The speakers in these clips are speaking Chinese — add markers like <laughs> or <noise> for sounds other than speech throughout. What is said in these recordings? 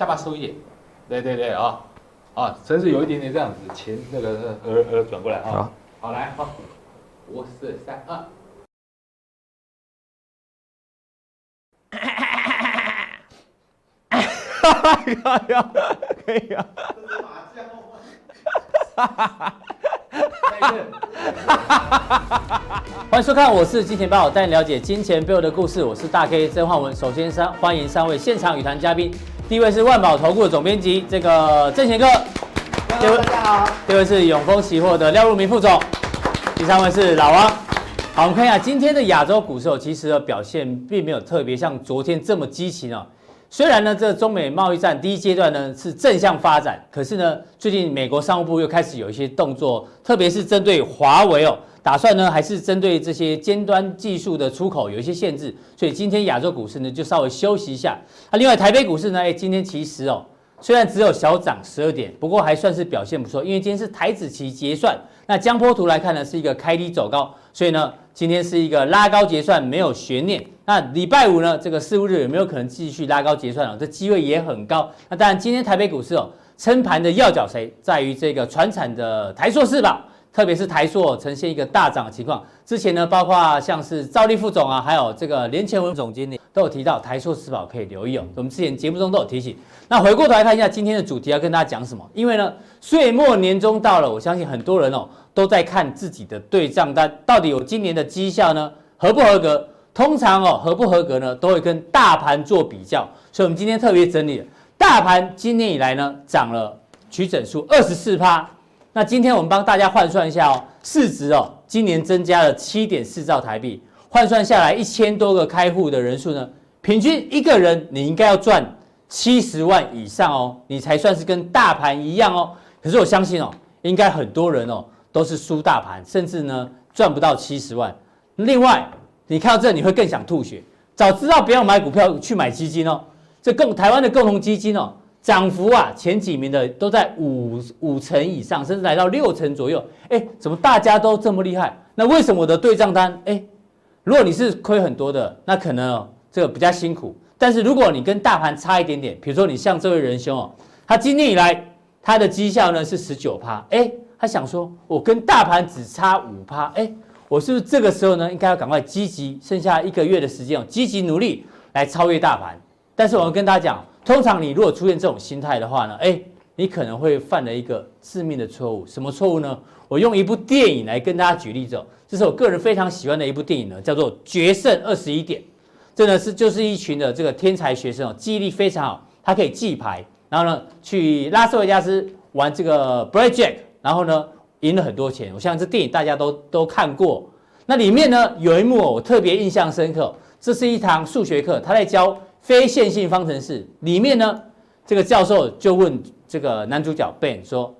下巴收一点，对对对啊，啊，真是有一点点这样子，前那个额额转过来啊，好，好来好，五四三二，哈哈哈哈哈哈，可以啊，哈哈哈哈哈。欢迎收看，我是金钱豹，带你了解金钱背后的故事。我是大 K 曾焕文。首先三欢迎三位现场语谈嘉宾，第一位是万宝投顾的总编辑这个郑贤哥，大家好，第二位是永丰期货的廖如明副总，第三位是老王。好，我们看一下今天的亚洲股市哦，其实的表现并没有特别像昨天这么激情哦。虽然呢，这中美贸易战第一阶段呢是正向发展，可是呢，最近美国商务部又开始有一些动作，特别是针对华为哦。打算呢，还是针对这些尖端技术的出口有一些限制，所以今天亚洲股市呢就稍微休息一下。那另外台北股市呢，哎，今天其实哦，虽然只有小涨十二点，不过还算是表现不错，因为今天是台指期结算。那江波图来看呢，是一个开低走高，所以呢，今天是一个拉高结算，没有悬念。那礼拜五呢，这个四五日有没有可能继续拉高结算啊？这机会也很高。那当然，今天台北股市哦，撑盘的要角谁，在于这个船产的台塑四宝。特别是台塑呈现一个大涨的情况，之前呢，包括像是赵立副总啊，还有这个连前文总经理都有提到台塑四宝可以留意哦。我们之前节目中都有提醒。那回过头来看一下今天的主题要跟大家讲什么？因为呢，岁末年终到了，我相信很多人哦都在看自己的对账单，到底有今年的绩效呢合不合格？通常哦合不合格呢都会跟大盘做比较，所以我们今天特别整理了大盘今年以来呢涨了取整数二十四趴。那今天我们帮大家换算一下哦，市值哦，今年增加了七点四兆台币，换算下来一千多个开户的人数呢，平均一个人你应该要赚七十万以上哦，你才算是跟大盘一样哦。可是我相信哦，应该很多人哦都是输大盘，甚至呢赚不到七十万。另外，你看到这你会更想吐血，早知道不要买股票去买基金哦，这共台湾的共同基金哦。涨幅啊，前几名的都在五五成以上，甚至来到六成左右。哎，怎么大家都这么厉害？那为什么我的对账单？哎，如果你是亏很多的，那可能哦，这个比较辛苦。但是如果你跟大盘差一点点，比如说你像这位仁兄哦，他今年以来他的绩效呢是十九趴，哎，他想说我跟大盘只差五趴，哎，我是不是这个时候呢应该要赶快积极，剩下一个月的时间哦，积极努力来超越大盘？但是我要跟大家讲。通常你如果出现这种心态的话呢，哎，你可能会犯了一个致命的错误。什么错误呢？我用一部电影来跟大家举例子哦。这是我个人非常喜欢的一部电影呢，叫做《决胜二十一点》。真的是就是一群的这个天才学生哦，记忆力非常好，他可以记牌，然后呢去拉斯维加斯玩这个 Blackjack，然后呢赢了很多钱。我相信这电影大家都都看过。那里面呢有一幕，我特别印象深刻。这是一堂数学课，他在教。非线性方程式里面呢，这个教授就问这个男主角 Ben 说：“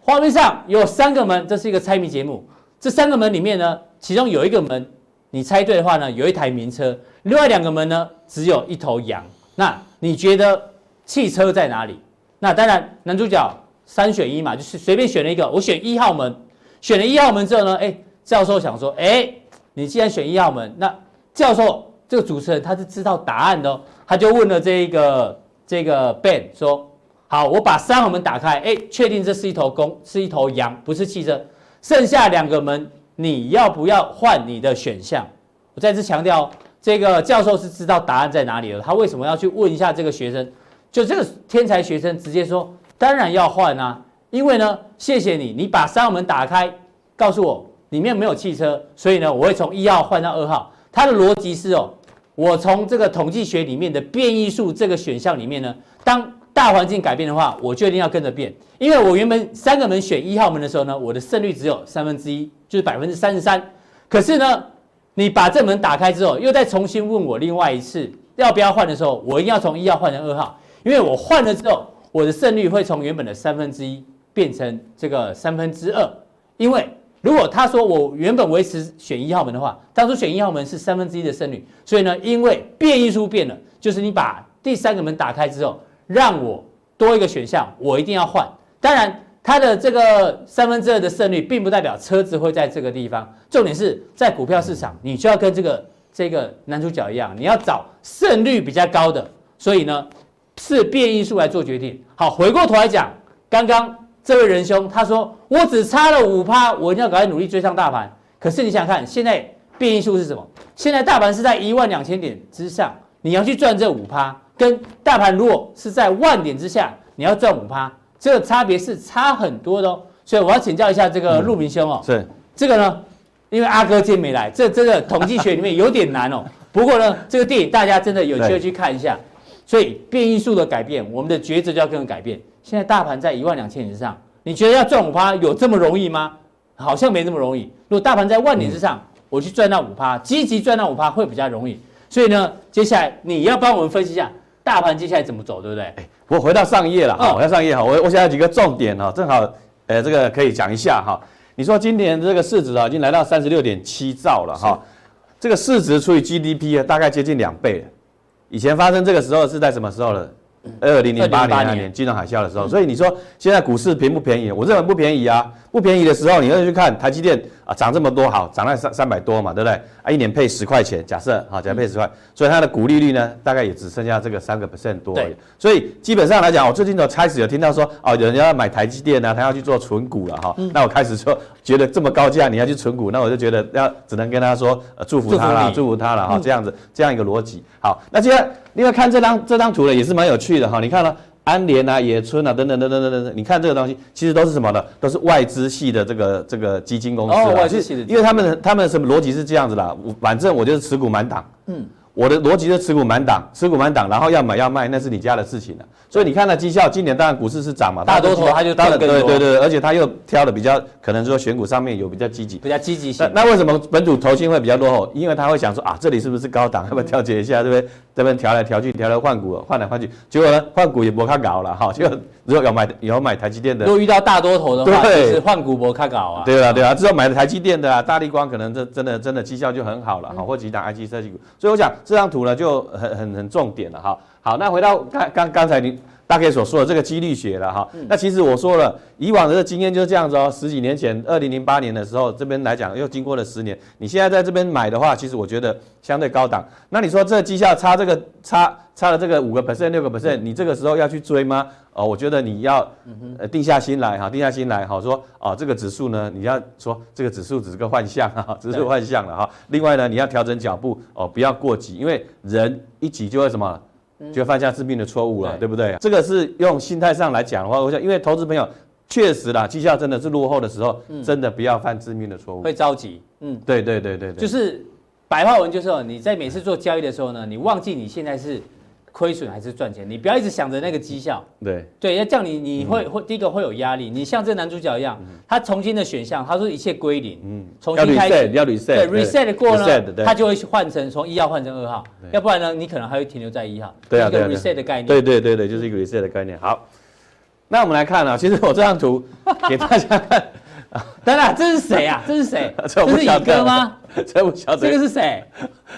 画面上有三个门，这是一个猜谜节目。这三个门里面呢，其中有一个门你猜对的话呢，有一台名车；另外两个门呢，只有一头羊。那你觉得汽车在哪里？那当然，男主角三选一嘛，就是随便选了一个。我选一号门，选了一号门之后呢，哎，教授想说，哎，你既然选一号门，那教授。”这个主持人他是知道答案的，他就问了这一个这个 Ben 说：“好，我把三号门打开，哎，确定这是一头公，是一头羊，不是汽车。剩下两个门，你要不要换你的选项？”我再次强调，这个教授是知道答案在哪里的。他为什么要去问一下这个学生？就这个天才学生直接说：“当然要换啊，因为呢，谢谢你，你把三号门打开，告诉我里面没有汽车，所以呢，我会从一号换到二号。”他的逻辑是哦。我从这个统计学里面的变异数这个选项里面呢，当大环境改变的话，我就一定要跟着变。因为我原本三个门选一号门的时候呢，我的胜率只有三分之一，就是百分之三十三。可是呢，你把这门打开之后，又再重新问我另外一次要不要换的时候，我一定要从一号换成二号，因为我换了之后，我的胜率会从原本的三分之一变成这个三分之二，因为。如果他说我原本维持选一号门的话，当初选一号门是三分之一的胜率，所以呢，因为变异数变了，就是你把第三个门打开之后，让我多一个选项，我一定要换。当然，它的这个三分之二的胜率，并不代表车子会在这个地方。重点是在股票市场，你就要跟这个这个男主角一样，你要找胜率比较高的。所以呢，是变异数来做决定。好，回过头来讲，刚刚这位仁兄他说我只差了五趴，我一定要赶快努力追上大盘。可是你想想看，现在变异数是什么？现在大盘是在一万两千点之上，你要去赚这五趴，跟大盘如果是在万点之下，你要赚五趴，这个差别是差很多的哦。<laughs> 所以我要请教一下这个陆明兄哦，是这个呢，因为阿哥今天没来，这真的统计学里面有点难哦。不过呢，这个电影大家真的有机会去看一下。所以变异数的改变，我们的抉择就要跟着改变。现在大盘在一万两千点之上，你觉得要赚五趴有这么容易吗？好像没这么容易。如果大盘在万点之上，嗯、我去赚到五趴，积极赚到五趴会比较容易。所以呢，接下来你要帮我们分析一下大盘接下来怎么走，对不对？哎，我回到上页了哈，回到上页哈，我我想有几个重点哈，正好呃这个可以讲一下哈。你说今年这个市值啊已经来到三十六点七兆了哈。这个市值除以 GDP 啊，大概接近两倍。以前发生这个时候是在什么时候呢？二零零八年那年金融海啸的时候。所以你说现在股市便不便宜？我认为不便宜啊。不便宜的时候，你要去看台积电啊，涨这么多，好，涨了三三百多嘛，对不对？啊，一年配十块钱，假设好，假设配十块，所以它的股利率呢，大概也只剩下这个三个 percent 多而已。所以基本上来讲，我最近都开始有听到说，哦，有人要买台积电啊，他要去做存股了哈。那我开始说，觉得这么高价你要去存股，那我就觉得要只能跟他说，呃，祝福他了，祝福他了哈，这样子这样一个逻辑。好，那接下来另外看这张这张图呢，也是蛮有趣的哈，你看了。安联啊，野村啊，等等等等等等，你看这个东西，其实都是什么呢？都是外资系的这个这个基金公司。哦，外资系的，因为他们他们什么逻辑是这样子啦，反正我就是持股满档。嗯。我的逻辑是持股满档，持股满档，然后要买要卖，那是你家的事情了。所以你看它绩效，今年当然股市是涨嘛，大多头他就当然对对对，而且他又挑的比较，可能说选股上面有比较积极，比较积极性。那为什么本土投信会比较落后？因为他会想说啊，这里是不是高档？要不要调节一下？对不对？这边调来调去，调来换股，换来换去，结果呢，换股也不看搞了哈。结果 <laughs> 如果有买有买台积电的，如果遇到大多头的话，就是换股不看搞啊。对啊对啊，只有买了台积电的啊，大力光可能这真的真的绩效就很好了哈，或几档 I G 设计股。所以我想这张图呢就。很很很重点了哈，好，那回到刚刚刚才你大概所说的这个几率学了哈，那其实我说了，以往的这个经验就是这样子哦，十几年前，二零零八年的时候，这边来讲又经过了十年，你现在在这边买的话，其实我觉得相对高档。那你说这绩效差这个差差了这个五个 percent 六个 percent，你这个时候要去追吗？哦，我觉得你要呃定下心来哈，定下心来哈，说哦这个指数呢，你要说这个指数只是个幻象哈，只是幻象了哈。另外呢，你要调整脚步哦，不要过急，因为人一急就会什么？就犯下致命的错误了，对不对？这个是用心态上来讲的话，我想，因为投资朋友确实啦，绩效真的是落后的时候，真的不要犯致命的错误，会着急。嗯，对对对对对，就是白话文就是，你在每次做交易的时候呢，你忘记你现在是。亏损还是赚钱？你不要一直想着那个绩效。对对，要这样你你会会第一个会有压力。你像这男主角一样，他重新的选项，他说一切归零，嗯，重新开始要 reset，对 reset 过呢，他就会换成从一号换成二号，要不然呢，你可能还会停留在一号。对啊，一个 reset 的概念。对对对对，就是一个 reset 的概念。好，那我们来看啊，其实我这张图给大家看。当然，这是谁啊？<laughs> 这是谁？这是宇哥吗？<laughs> 这不晓得。这个是谁？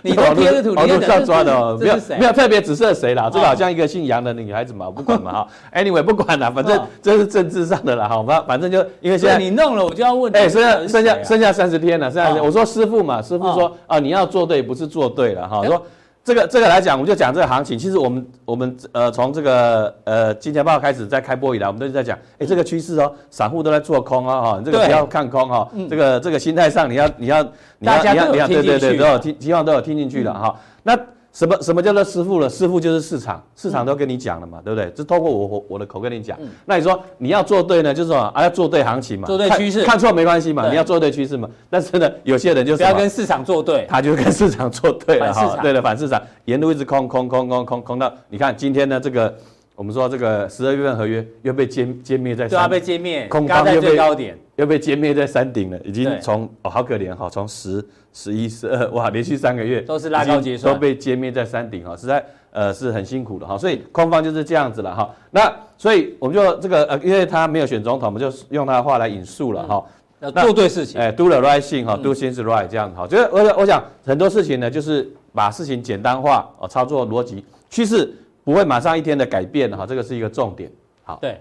你都贴着图，网络上抓的哦，没有没有特别指涉谁啦。这个好像一个姓杨的女孩子嘛，不管嘛哈。<laughs> Anyway，不管了，反正这是政治上的啦，好吧？反正就因为现在你弄了，我就要问。哎，剩下剩下剩下三十天了，剩下我说师傅嘛，师傅说啊，你要做对，不是做对了哈。说。这个这个来讲，我们就讲这个行情。其实我们我们呃从这个呃金钱豹开始在开播以来，我们都是在讲，哎，这个趋势哦，散户都在做空啊，哈，这个不要看空哈，这个这个心态上你要你要你要你要你要对对对都有听，希望都有听进去了哈。那。什么什么叫做师傅了？师傅就是市场，市场都跟你讲了嘛，对不对？就透过我我我的口跟你讲。那你说你要做对呢，就是说啊要做对行情嘛，做对趋势，看错没关系嘛，你要做对趋势嘛。但是呢，有些人就是不要跟市场做对，他就跟市场做对了哈。对了，反市场，沿路一直空空空空空空到，你看今天呢这个我们说这个十二月份合约又被歼歼灭在，对啊，被歼灭，空方又被高点又被歼灭在山顶了，已经从哦好可怜哈，从十。十一、十二，<laughs> 哇，连续三个月都是拉高结算，都被歼灭在山顶哈，实在呃是很辛苦的哈，所以空方就是这样子了哈。那所以我们就这个呃，因为他没有选总统，我们就用他的话来引述了哈。要做对事情，哎，do the right thing 哈，do things right 这样子哈。就是我我想很多事情呢，就是把事情简单化哦，操作逻辑趋势不会马上一天的改变哈，这个是一个重点。好，对。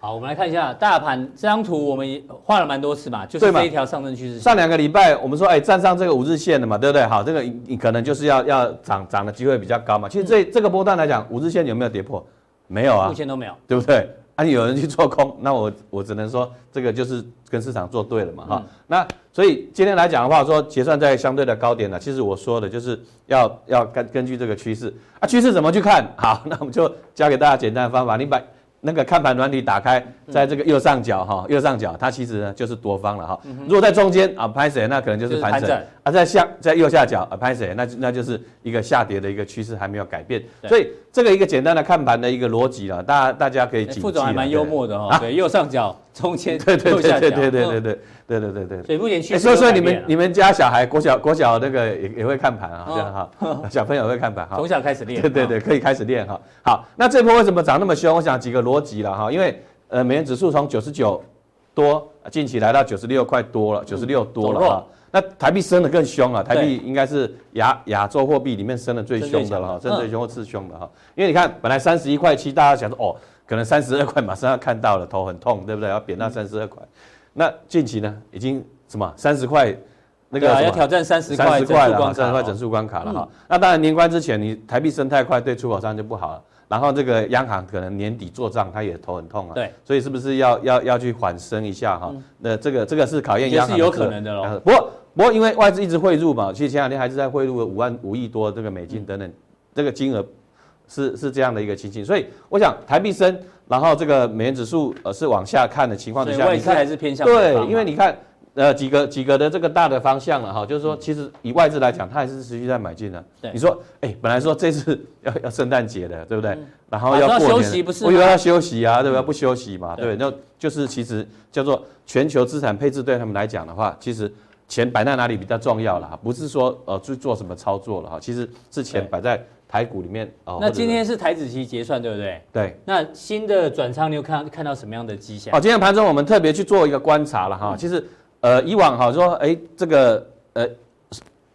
好，我们来看一下大盘这张图，我们也画了蛮多次嘛，就是这一条上升趋势。上两个礼拜我们说，哎，站上这个五日线的嘛，对不对？好，这个你可能就是要要涨涨的机会比较高嘛。其实这这个波段来讲，五日线有没有跌破？没有啊，目前都没有，对不对？啊，你有人去做空，那我我只能说这个就是跟市场做对了嘛，哈、嗯。那所以今天来讲的话，说结算在相对的高点呢，其实我说的就是要要根根据这个趋势啊，趋势怎么去看？好，<laughs> 那我们就教给大家简单的方法，你把。那个看盘软体打开，在这个右上角哈，右上角它其实呢就是多方了哈。如果在中间啊，拍谁那可能就是盘整啊，在下在右下角啊，拍谁那那就是一个下跌的一个趋势还没有改变。所以这个一个简单的看盘的一个逻辑了，大家大家可以记。副总还蛮幽默的哈，对，右上角中间对对对对对对对对。对对对对，所以目前趋势、欸。所以说你们你们家小孩国小国小那个也也会看盘啊，这样哈，哦、小朋友会看盘哈。从小开始练。对对对，可以开始练哈。好，那这波为什么涨那么凶？我想几个逻辑了哈，因为呃美元指数从九十九多近期来到九十六块多了，九十六多了哈。那台币升得更凶了，台币应该是亚亚洲货币里面升得最凶的了哈，升最凶或次凶的哈。因为你看本来三十一块七，大家想说哦，可能三十二块马上要看到了，头很痛，对不对？要贬到三十二块。那近期呢，已经什么三十块，那个要挑战三十块，块了，三十块整数关卡了哈。那当然年关之前，你台币升太快，对出口商就不好了。然后这个央行可能年底做账，他也头很痛啊。对，所以是不是要要要去缓升一下哈？那这个这个是考验央行。是有可能的喽。不过不过因为外资一直汇入嘛，其实前两天还是在汇入五万五亿多这个美金等等，这个金额是是这样的一个情形。所以我想台币升。然后这个美元指数呃是往下看的情况之下，外资还是偏向对，因为你看呃几个几个的这个大的方向了哈，就是说其实以外资来讲，它还是持续在买进的。对，你说哎，本来说这次 <laughs> 要要圣诞节的，对不对？然后要过年，我以为要休息啊，对不对？不休息嘛，对，那就是其实叫做全球资产配置对他们来讲的话，其实钱摆在哪里比较重要了哈，不是说呃去做什么操作了哈，其实是钱摆在。台股里面哦，那今天是台子期结算，对不对？对。那新的转仓，你有看看到什么样的迹象？哦，今天盘中我们特别去做一个观察了哈。嗯、其实，呃，以往哈说，哎，这个呃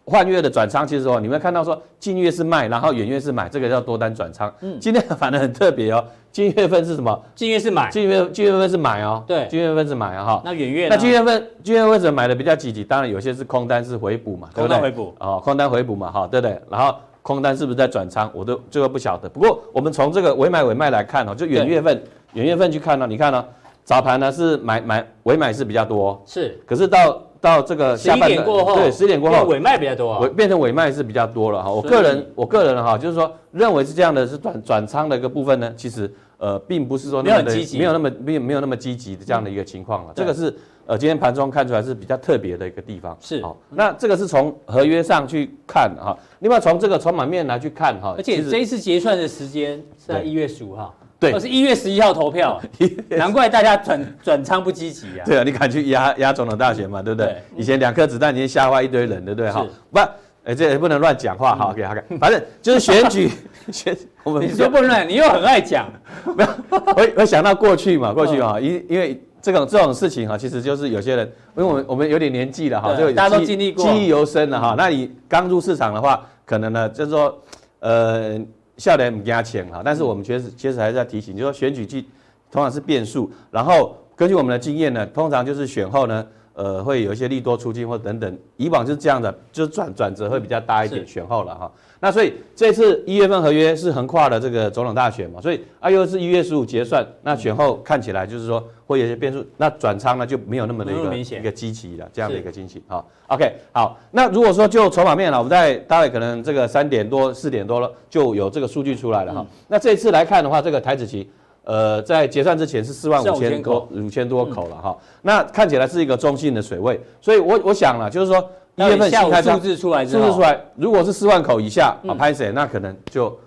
换月的转仓，其实说你们看到说近月是卖，然后远月是买，这个叫多单转仓。嗯。今天反而很特别哦，近月份是什么？近月是买。近月近月份是买哦。对。近月份是买啊哈。那远月？那近月份近月为什么买的比较积极？当然有些是空单是回补嘛？空单回补。哦，空单回补嘛，哈，对不对？然后。空单是不是在转仓？我都这个不晓得。不过我们从这个尾买尾卖来看哦，就远月份远月份去看呢，你看呢，早盘呢是买买尾买是比较多，是。可是到到这个下半点过后，对，十点过后尾卖比较多，啊尾变成尾卖是比较多了哈。我个人我个人哈，就是说认为是这样的，是转转仓的一个部分呢，其实呃并不是说那么的没有那么没有没有那么积极的这样的一个情况了。这个是。呃，今天盘中看出来是比较特别的一个地方，是好。那这个是从合约上去看哈，另外从这个筹码面来去看哈。而且这一次结算的时间是在一月十五号，对，而是一月十一号投票，<laughs> 难怪大家转 <laughs> 转仓不积极啊。对啊，你敢去压压总统大选嘛？对不对？以前两颗子弹已经吓坏一堆人，对不对？哈，不，哎，这也不能乱讲话哈。OK，OK，反正 <laughs> 就是选举选，我们你说不能乱，你又很爱讲，没有，我我想到过去嘛，过去啊，因因为。这种这种事情哈，其实就是有些人，因为我们我们有点年纪了哈，就，大家都经历过，记忆犹深了哈。那你刚入市场的话，可能呢就是说，呃，笑脸不加钱哈。但是我们确实确实还是要提醒，就是说选举季通常是变数，然后根据我们的经验呢，通常就是选后呢。呃，会有一些利多出尽或等等，以往就是这样的，就是转转折会比较大一点，选后了哈。那所以这次一月份合约是横跨了这个总统大选嘛，所以啊又是一月十五结算，那选后看起来就是说会有些变数，那转仓呢就没有那么的一个一个积极了，这样的一个惊喜哈。OK，好，那如果说就筹码面了，我们在大概可能这个三点多四点多了就有这个数据出来了哈。那这次来看的话，这个台子期。呃，在结算之前是四万五千多五千多口了哈，那看起来是一个中性的水位，所以我我想了，就是说一月份新开数字出来之后，数字出来，如果是四万口以下啊，拍谁那可能就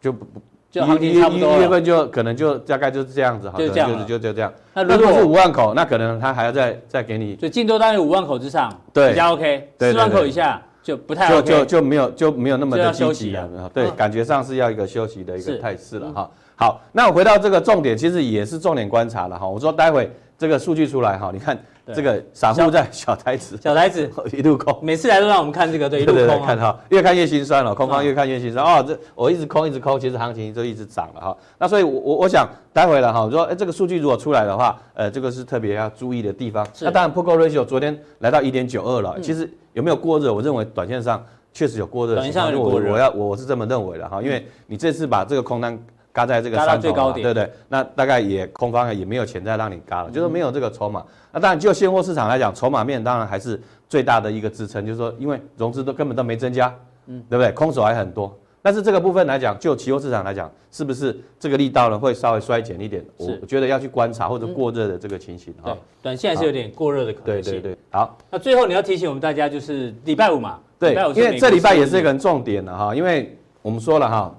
就不就行情差不多，一月份就可能就大概就是这样子哈，就这样，就就就这样。那如果是五万口，那可能他还要再再给你，所以净多大概五万口之上，对，比较 OK，四万口以下就不太 OK，就就就没有就没有那么的积极了，对，感觉上是要一个休息的一个态势了哈。好，那我回到这个重点，其实也是重点观察了哈。我说待会这个数据出来哈，你看这个散户在小台子，小台子一路空，每次来都让我们看这个，对，一路空啊，看哈，越看越心酸了，空方越看越心酸哦。这我一直空一直空，其实行情就一直涨了哈。那所以，我我我想待会了哈，我说哎，这个数据如果出来的话，呃，这个是特别要注意的地方。那当然，P/E ratio 昨天来到一点九二了，其实有没有过热？我认为短线上确实有过热，短线上有过热，我要我是这么认为的哈，因为你这次把这个空单。嘎在这个最高点，对不对？那大概也空方也没有钱再让你嘎了，嗯、就是没有这个筹码。那当然就现货市场来讲，筹码面当然还是最大的一个支撑，就是说因为融资都根本都没增加，嗯，对不对？空手还很多。但是这个部分来讲，就期货市场来讲，是不是这个力道呢会稍微衰减一点？我我觉得要去观察或者过热的这个情形哈、嗯。对，短线还是有点过热的可能性。对对对，好。那最后你要提醒我们大家，就是礼拜五嘛，对，因为这礼拜也是一个很重点的哈，因为我们说了哈，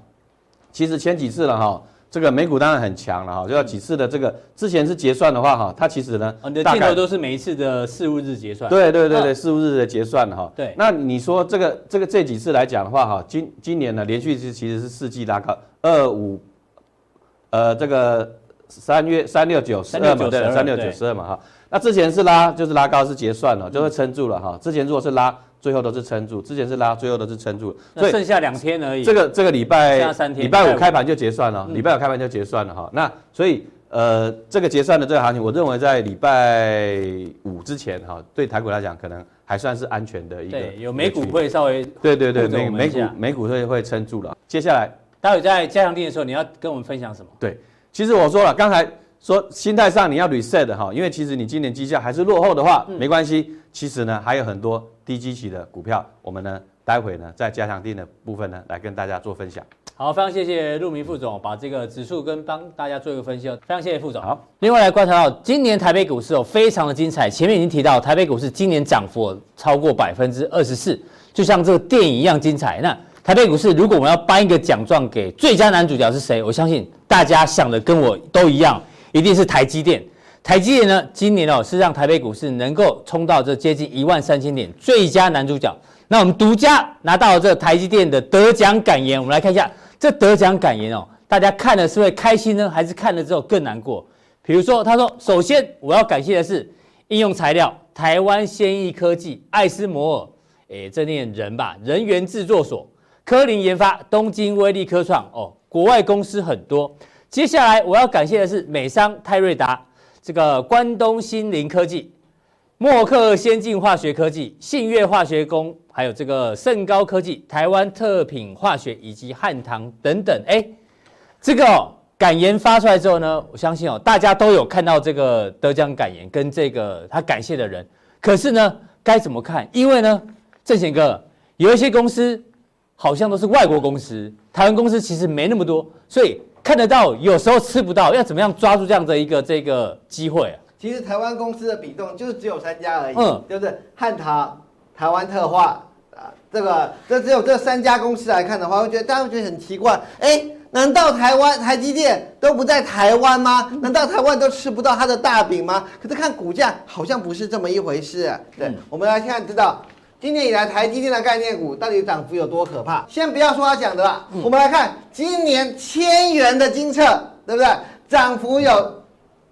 其实前几次了哈。这个美股当然很强了哈，就要几次的这个之前是结算的话哈，它其实呢，你的镜头都是每一次的事务日结算。对对对对，事务日的结算哈。对。那你说这个这个这几次来讲的话哈，今今年呢连续是其实是四季拉高，二五，呃这个三月三六九十二嘛，对，三六九十二嘛哈。那之前是拉就是拉高是结算了，就会撑住了哈。之前如果是拉。最后都是撑住，之前是拉，最后都是撑住，所以剩下两天而已。这个这个礼拜，礼拜五开盘就结算了，礼拜五开盘就结算了哈。那所以呃，这个结算的这个行情，我认为在礼拜五之前哈，对台股来讲可能还算是安全的一个。对，有美股会稍微对对对，美美股美股会会撑住了。接下来，待会在加强定的时候，你要跟我们分享什么？对，其实我说了，刚才说心态上你要 reset 哈，因为其实你今年绩效还是落后的话，没关系。其实呢，还有很多低基期的股票，我们呢，待会呢，在加强定的部分呢，来跟大家做分享。好，非常谢谢陆明副总把这个指数跟帮大家做一个分析哦，非常谢谢副总。好，另外来观察到今年台北股市哦，非常的精彩。前面已经提到台北股市今年涨幅超过百分之二十四，就像这个电影一样精彩。那台北股市如果我们要颁一个奖状给最佳男主角是谁？我相信大家想的跟我都一样，一定是台积电。台积电呢，今年哦是让台北股市能够冲到这接近一万三千点，最佳男主角。那我们独家拿到了这台积电的得奖感言，我们来看一下这得奖感言哦，大家看了是会开心呢，还是看了之后更难过？比如说，他说，首先我要感谢的是应用材料、台湾先益科技、艾斯摩尔，诶，这念人吧，人员制作所、科林研发、东京威力科创，哦，国外公司很多。接下来我要感谢的是美商泰瑞达。这个关东新林科技、默克先进化学科技、信越化学工，还有这个盛高科技、台湾特品化学以及汉唐等等，哎，这个、感言发出来之后呢，我相信哦，大家都有看到这个得奖感言跟这个他感谢的人。可是呢，该怎么看？因为呢，正贤哥有一些公司好像都是外国公司，台湾公司其实没那么多，所以。看得到，有时候吃不到，要怎么样抓住这样的一个这个机会啊？其实台湾公司的比重就是只有三家而已，嗯，就是汉唐、台湾特化啊，这个这只有这三家公司来看的话，我觉得大家会觉得很奇怪，哎，难道台湾台积电都不在台湾吗？难道台湾都吃不到它的大饼吗？可是看股价好像不是这么一回事啊。对，嗯，我们来看，知道。今年以来，台积电的概念股到底涨幅有多可怕？先不要说他讲的啦，嗯、我们来看今年千元的金策，对不对？涨幅有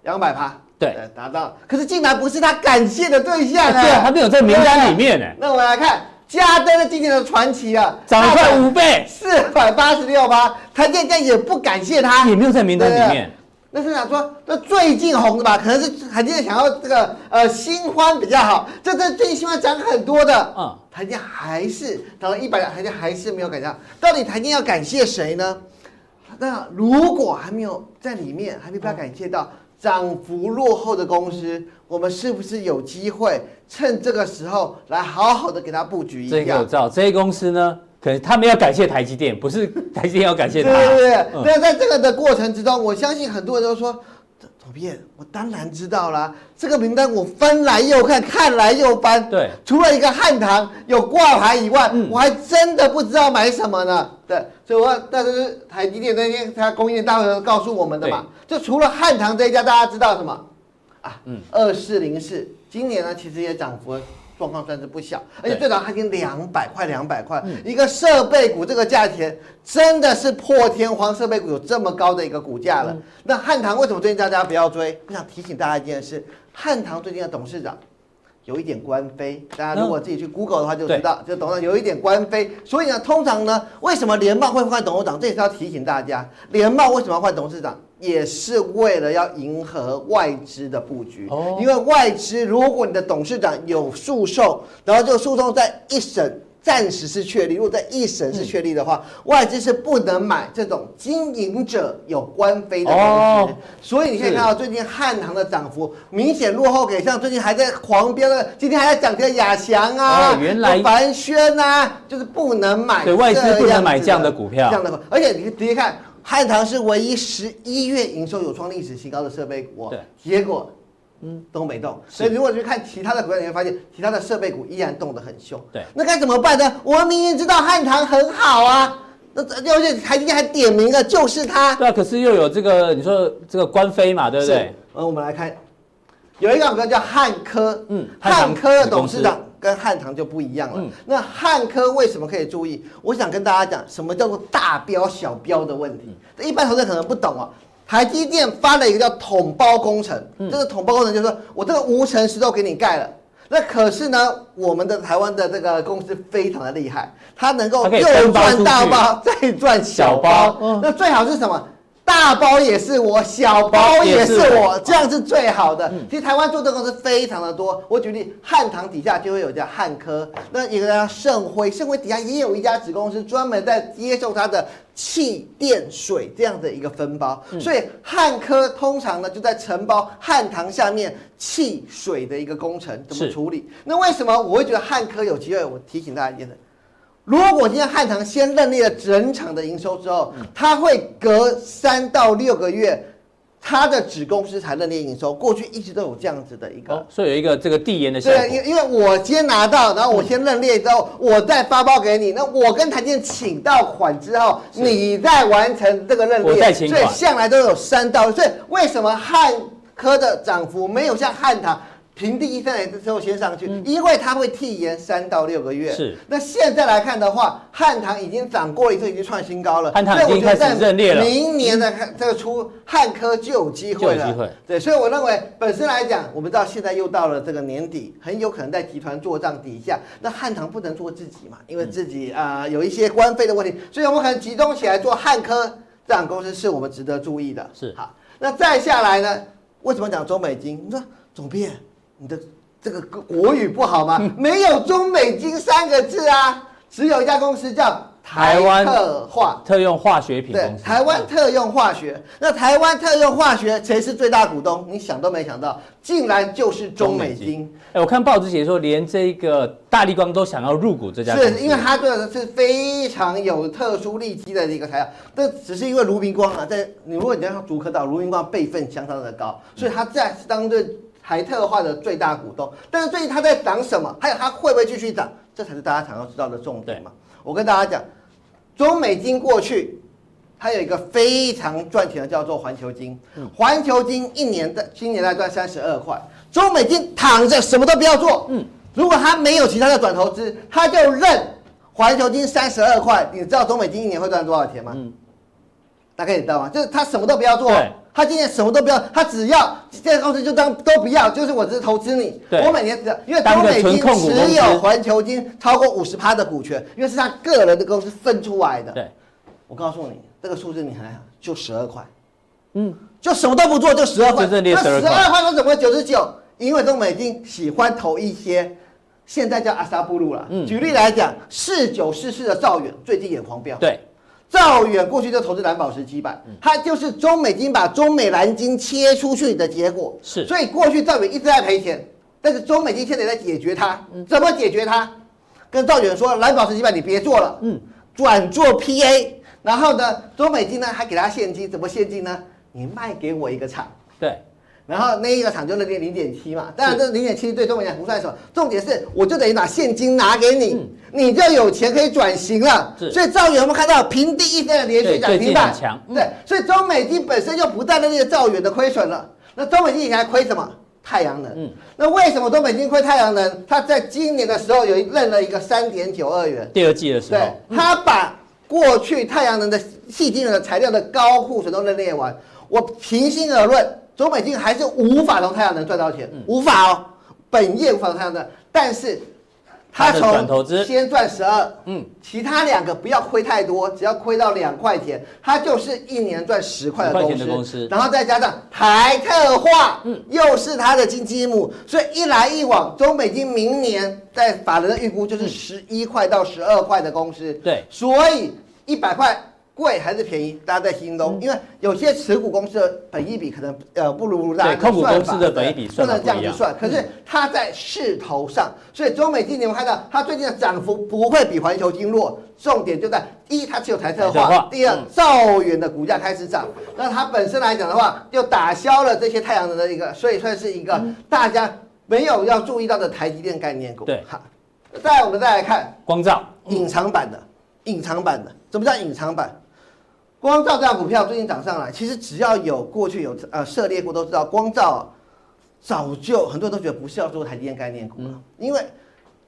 两百趴，对，达到。可是竟然不是他感谢的对象啊！对啊，他没有在名单里面呢。那我们来看嘉登的今年的传奇啊，涨了快五倍，四百八十六趴，台积电也不感谢他，也没有在名单里面。那是想说，那最近红的吧，可能是台积电想要这个呃新欢比较好。这这最近新欢涨很多的，嗯，台积电还是涨了一百，台积电还是没有赶上。到底台积电要感谢谁呢？那如果还没有在里面，还没办法感谢到涨幅落后的公司，我们是不是有机会趁这个时候来好好的给他布局一下？这个我知道，这些公司呢？可能他们要感谢台积电，不是 <laughs> 台积电要感谢他。对对对，那、嗯、在这个的过程之中，我相信很多人都说，左边我当然知道啦，这个名单我翻来又看，看来又翻。对，除了一个汉唐有挂牌以外，嗯、我还真的不知道买什么呢。对，所以我但是台积电那天他供应链大会都告诉我们的嘛，就除了汉唐这一家，大家知道什么啊？嗯，二四零四，今年呢其实也涨幅。状况算是不小，而且最早它已经两百块，两百块，一个设备股这个价钱真的是破天荒，设备股有这么高的一个股价了。那汉唐为什么最近大家不要追？我想提醒大家一件事：汉唐最近的董事长有一点官非，大家如果自己去 Google 的话就知道，就董事长有一点官非。所以呢，通常呢，为什么联茂会换董事长？这也是要提醒大家，联茂为什么要换董事长？也是为了要迎合外资的布局，因为外资如果你的董事长有诉讼，然后这个诉讼在一审暂时是确立，如果在一审是确立的话，嗯、外资是不能买这种经营者有官非的公司。哦、所以你可以看到最近汉唐的涨幅明显落后给像最近还在狂飙的，今天还在涨停的亚翔啊，哦、原来凡轩啊，就是不能买。对，外资不能买这样的股票。这样的，而且你直接看汉唐是唯一十一月营收有创历史新高的设备股，对，结果。嗯，都没动，所以如果去看其他的股票，你会发现其他的设备股依然动得很凶。对，那该怎么办呢？我们明明知道汉唐很好啊，那而且台积电还点名了，就是它。对啊，可是又有这个你说这个官非嘛，对不对？呃，我们来看，有一个股票叫汉科，嗯，汉科的董事长跟汉唐就不一样了。嗯，那汉科为什么可以注意？我想跟大家讲，什么叫做大标小标的问题？一般投资者可能不懂哦。台积电发了一个叫统包工程，这个统包工程就是说我这个无尘石都给你盖了，那可是呢，我们的台湾的这个公司非常的厉害，它能够又赚大包再赚小包，那最好是什么？大包也是我，小包也是我，这样是最好的。其实台湾做这个公司非常的多，我举例，汉唐底下就会有一家汉科，那一个叫盛辉，盛辉底下也有一家子公司，专门在接受它的气电水这样的一个分包。所以汉科通常呢就在承包汉唐下面气水的一个工程怎么处理？那为什么我会觉得汉科有机会？我提醒大家一件事。如果今天汉唐先认列了整场的营收之后，他会隔三到六个月，他的子公司才认列营收。过去一直都有这样子的一个，哦、所以有一个这个递延的效果。对，因因为我先拿到，然后我先认列之后，我再发包给你。那我跟台积电请到款之后，你再完成这个认列，所以向来都有三到。所以为什么汉科的涨幅没有像汉唐？平地一三年之后先上去，因为它会替延三到六个月。是。那现在来看的话，汉唐已经涨过一次，已经创新高了。汉唐已经开始认列了。明年的这个出汉科就有机会了。机会。对，所以我认为本身来讲，我们知道现在又到了这个年底，很有可能在集团做账底下，那汉唐不能做自己嘛，因为自己啊、呃、有一些官费的问题，所以我们可能集中起来做汉科这样公司，是我们值得注意的。是。好，那再下来呢？为什么讲中美金？你说总编。你的这个国语不好吗？没有中美金三个字啊，只有一家公司叫台湾特化特用化学品公司。对，台湾特用化学。那台湾特用化学谁是最大股东？你想都没想到，竟然就是中美金。哎，我看报纸写说，连这个大力光都想要入股这家公司，是因为它这个是非常有特殊利基的一个材料。这只是因为卢明光啊，在你如果你要看竹科到卢明光辈分相当的高，所以他在当对。台特化的最大股东，但是最近它在涨什么？还有它会不会继续涨？这才是大家想要知道的重点嘛。我跟大家讲，中美金过去，它有一个非常赚钱的，叫做环球金。环球金一年的今年在赚三十二块，中美金躺着什么都不要做。嗯，如果它没有其他的转投资，它就认环球金三十二块。你知道中美金一年会赚多少钱吗？嗯，大概你知道吗？就是他什么都不要做。他今年什么都不要，他只要这家公司就当都不要，就是我只是投资你。对我每年只要，因为中美金持有环球金超过五十趴的股权，因为是他个人的公司分出来的。对，我告诉你，这个数字你还就十二块，嗯，就什么都不做就十二块，那十二块为什么会九十九？因为中美金喜欢投一些，现在叫阿萨布鲁了。嗯，举例来讲，四九四四的兆远最近也狂飙。对。兆远过去就投资蓝宝石基板，它就是中美金把中美蓝金切出去的结果。是，所以过去赵远一直在赔钱，但是中美金现在在解决它。怎么解决它？跟赵远说，蓝宝石基板你别做了，嗯，转做 PA。然后呢，中美金呢还给他现金，怎么现金呢？你卖给我一个厂。对。然后那一个厂就认列零点七嘛，当然这零点七对中美来讲不算什么，重点是我就等于把现金拿给你，嗯、你就有钱可以转型了。是所以兆远我们看到平地一天的连续涨停板，对，嗯、所以中美金本身就不带那个兆远的亏损了。那中美金以前还亏什么？太阳能。嗯，那为什么中美金亏太阳能？它在今年的时候有一认了一个三点九二元，第二季的时候，对，它把过去太阳能的细晶圆的材料的高库存都认列完。我平心而论。中美金还是无法从太阳能赚到钱，无法哦，本业无法从太阳能，但是他从投资。先赚十二，嗯，其他两个不要亏太多，只要亏到两块钱，他就是一年赚十块的公司，的公司。然后再加上台特化，嗯，又是他的金鸡母，所以一来一往，中美金明年在法人的预估就是十一块到十二块的公司，对，所以一百块。贵还是便宜，大家在心中，因为有些持股公司的本益比可能呃不如大家控股公司的本益比算不能这样子算，可是它在势头上，所以中美金你们看到它最近的涨幅不会比环球金弱，重点就在一它持有台特化，第二兆元的股价开始涨，那它本身来讲的话，就打消了这些太阳能的一个，所以算是一个大家没有要注意到的台积电概念股。对，好，再我们再来看光照。隐藏版的，隐藏版的，什么叫隐藏版？光照这样股票最近涨上来，其实只要有过去有呃涉猎过都知道，光照早就很多人都觉得不是要做台积电概念股了，因为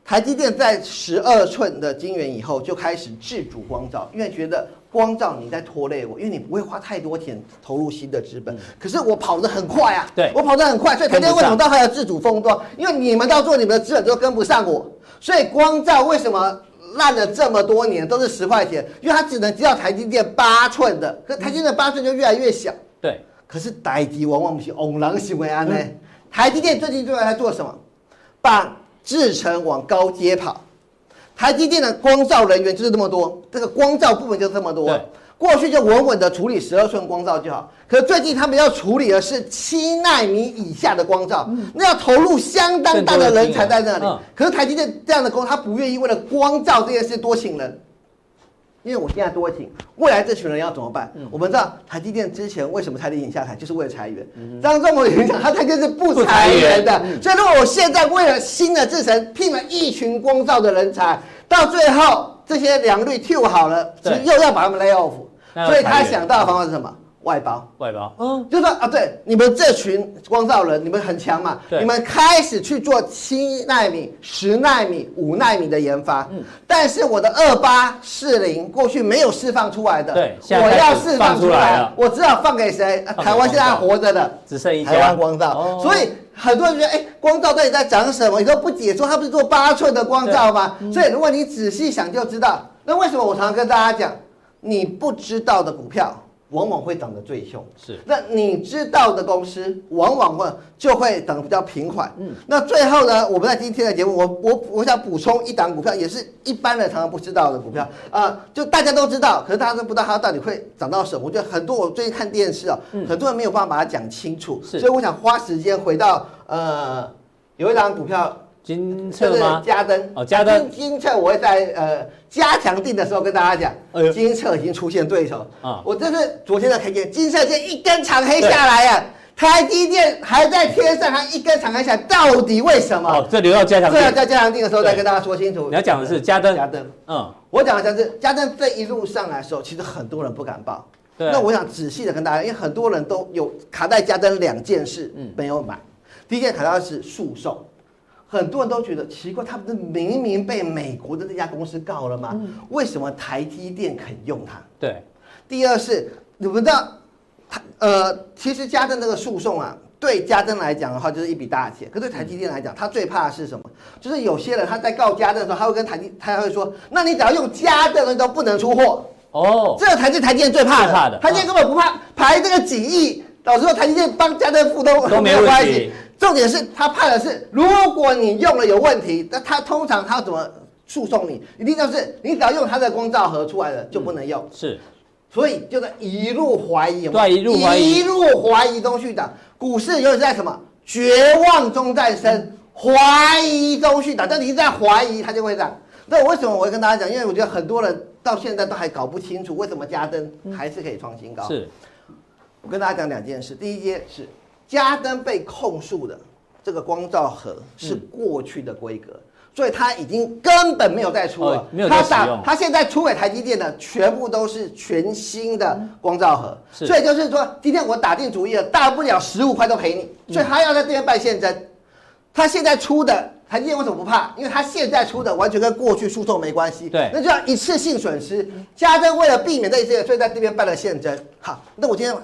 台积电在十二寸的晶圆以后就开始自主光照，因为觉得光照你在拖累我，因为你不会花太多钱投入新的资本，可是我跑得很快啊，对，我跑得很快，所以台积电为什么到还要自主封装？因为你们到做你们的资本都跟不上我，所以光照为什么？烂了这么多年都是十块钱，因为它只能接到台积电八寸的，可台积电八寸就越来越小。对，可是台积往往不是翁郎行为啊呢。台积电最近就在做什么？把制程往高阶跑。台积电的光照人员就是这么多，这个光照部门就这么多。过去就稳稳的处理十二寸光照就好，可是最近他们要处理的是七纳米以下的光罩，那要投入相当大的人才在那里。可是台积电这样的公司，他不愿意为了光照这件事多请人，因为我现在多请，未来这群人要怎么办？我们知道台积电之前为什么蔡立行下台，就是为了裁员。张忠谋也讲，他台积电是不裁员的。所以如果我现在为了新的制程聘了一群光照的人才，到最后。这些良率 Q 好了，又要把他们 lay off，所以他想到的方法是什么？外包，外包，嗯，就说啊，对，你们这群光照人，你们很强嘛，你们开始去做七纳米、十纳米、五纳米的研发，嗯，但是我的二八四零过去没有释放出来的，对，我要释放出来，我只好放给谁？台湾现在还活着的，只剩一家台湾光照，所以。很多人觉得，哎，光照到底在讲什么？你都不解说，他不是做八寸的光照吗？所以，如果你仔细想，就知道。那为什么我常常跟大家讲，你不知道的股票，往往会涨得最凶，是。那你知道的公司，往往会就会涨比较平缓。嗯。那最后呢，我们在今天的节目，我我我想补充一档股票，也是一般人常常不知道的股票啊、呃，就大家都知道，可是大家都不知道它到底会涨到什么。我觉得很多我最近看电视啊、哦，嗯、很多人没有办法把它讲清楚，是。所以我想花时间回到呃，有一档股票。精测吗？加登哦，加登金策，我会在呃加强定的时候跟大家讲，金策已经出现对手啊！我这是昨天的 K 线，精测今天一根长黑下来啊，台积电还在天上，它一根长黑下来，到底为什么？哦，这留到加强錠，这要在加强定的时候再跟大家说清楚。你要讲的是加登，加登，嗯，我讲的是加登这一路上来的时候，其实很多人不敢报。对，那我想仔细的跟大家，因为很多人都有卡在加登两件事，嗯，没有买。第一件卡到的是诉讼。很多人都觉得奇怪，他不是明明被美国的这家公司告了吗？嗯、为什么台积电肯用它？对。第二是，你们知道，呃，其实家政这个诉讼啊，对家政来讲的话，就是一笔大钱。可是对台积电来讲，他最怕的是什么？就是有些人他在告家政的时候，他会跟台积，他会说，那你只要用家政的都不能出货。哦。这才是台积电最怕的。怕的。台积电根本不怕，排这个几亿，到时候台积电帮家政付都都没有关系。重点是他怕的是，如果你用了有问题，那他通常他怎么诉讼你？一定就是你只要用他的光照盒出来了就不能用。嗯、是，所以就是一路怀疑，对，一路怀疑，一路怀疑中续涨。股市永远在什么？绝望中诞生，怀疑中续涨。但你一直在怀疑，它就会涨。那我为什么我会跟大家讲？因为我觉得很多人到现在都还搞不清楚，为什么加登还是可以创新高。是，我跟大家讲两件事。第一件事。嘉登被控诉的这个光照盒是过去的规格，嗯、所以它已经根本没有再出了。哦、没有在使用。它现在出给台积电的全部都是全新的光照盒，嗯、所以就是说，今天我打定主意了，大不了十五块都赔你。所以他要在这边办现增。他现在出的台积电为什么不怕？因为他现在出的完全跟过去诉讼没关系。对，那就要一次性损失。嘉登为了避免这一次，所以在这边办了现增。好，那我今天。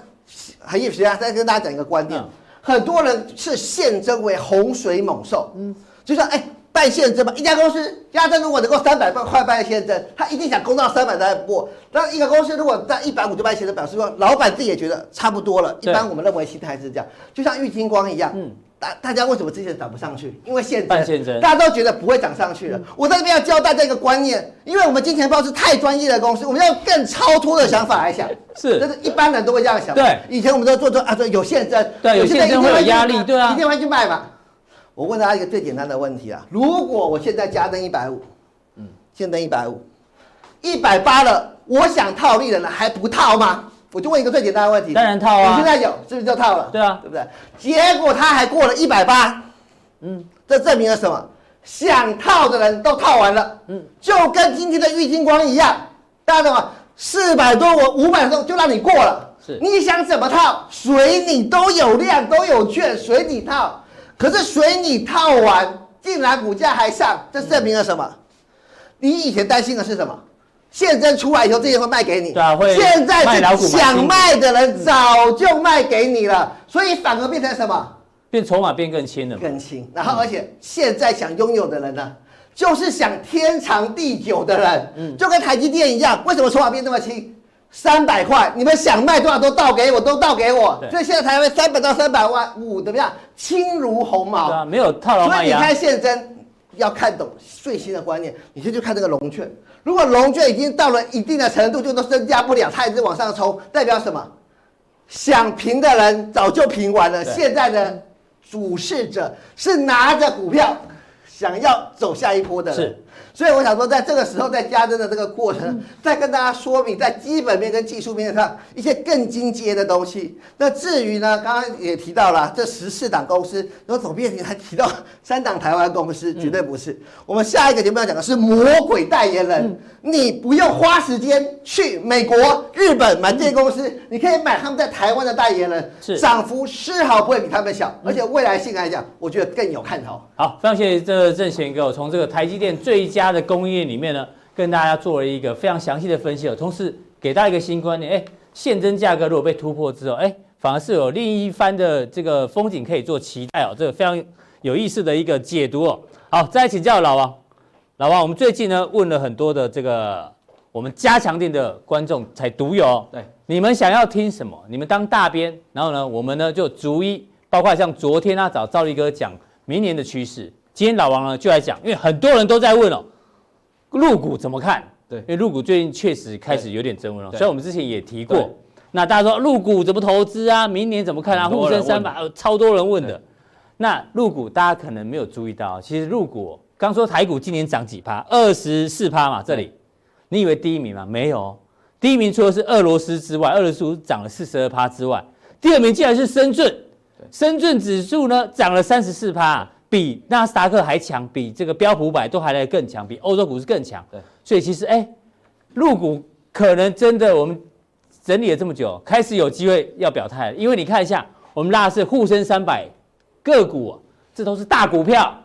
很有时间再跟大家讲一个观点，很多人是现增为洪水猛兽，嗯，就说哎，办现增嘛？一家公司压增如果能够三百块办现增，他一定想攻到三百再过。那一个公司如果在一百五就办现增，表示说老板自己也觉得差不多了。一般我们认为心态是这样，就像郁金光一样。嗯。大大家为什么之前涨不上去？因为现增，大家都觉得不会涨上去了。嗯、我在这边要教大家一个观念，因为我们金钱豹是太专业的公司，我们要更超脱的想法来想。是，这是一般人都会这样想。对，以前我们都做做啊，说，有现增，对，有现增会有压力，对啊，一定会去卖嘛。我问大家一个最简单的问题啊，如果我现在加登一百五，嗯，现登一百五，一百八了，我想套利的人还不套吗？我就问一个最简单的问题，当然套啊！你现在有是不是就套了？对啊，对不对？结果他还过了一百八，嗯，这证明了什么？想套的人都套完了，嗯，就跟今天的郁金光一样，大家懂吗？四百多我五百多就让你过了，是，你想怎么套，随你都有量都有券，随你套。可是随你套完，竟然股价还上，这证明了什么？嗯、你以前担心的是什么？现在出来以后，这些会卖给你。对啊，会。现在想卖的人早就卖给你了，所以反而变成什么？变筹码变更轻了。更轻。然后，而且现在想拥有的人呢，就是想天长地久的人。嗯。就跟台积电一样，为什么筹码变这么轻？三百块，你们想卖多少都倒给我，都倒给我。所以现在台湾三百到三百万五，怎么样？轻如鸿毛。对啊，没有套牢。所以你看现增。要看懂最新的观念，你先去看这个龙券。如果龙卷已经到了一定的程度，就都增加不了，它一直往上冲，代表什么？想平的人早就平完了。现在的主事者是拿着股票想要走下一波的人。所以我想说，在这个时候，在加增的这个过程，再跟大家说明在基本面跟技术面上一些更精阶的东西。那至于呢，刚刚也提到了这十四档公司，然后总编辑还提到三档台湾公司，绝对不是。我们下一个节目要讲的是魔鬼代言人，你不用花时间去美国、日本买这些公司，你可以买他们在台湾的代言人，涨幅丝毫不会比他们小，而且未来性来讲，我觉得更有看头。好，非常谢谢这个正贤给我从这个台积电最佳。家的供应链里面呢，跟大家做了一个非常详细的分析哦，同时给大家一个新观念，哎，现增价格如果被突破之后，哎，反而是有另一番的这个风景可以做期待哦，这个非常有意思的一个解读哦。好，再来请教老王，老王，我们最近呢问了很多的这个我们加强店的观众才独有，对，你们想要听什么？你们当大编，然后呢，我们呢就逐一，包括像昨天啊找赵力哥讲明年的趋势，今天老王呢就来讲，因为很多人都在问哦。陆股怎么看？对，因为入股最近确实开始有点增温了，所以我们之前也提过。那大家说入股怎么投资啊？明年怎么看啊？沪深三百，超多人问的。那入股大家可能没有注意到，其实入股刚说台股今年涨几趴，二十四趴嘛，这里你以为第一名吗？没有，第一名除了是俄罗斯之外，俄罗斯涨了四十二趴之外，第二名竟然是深圳，深圳指数呢涨了三十四趴。比纳斯达克还强，比这个标普五百都还来得更强，比欧洲股市更强。对，所以其实哎，入股可能真的我们整理了这么久，开始有机会要表态了。因为你看一下，我们拉的是沪深三百个股，这都是大股票。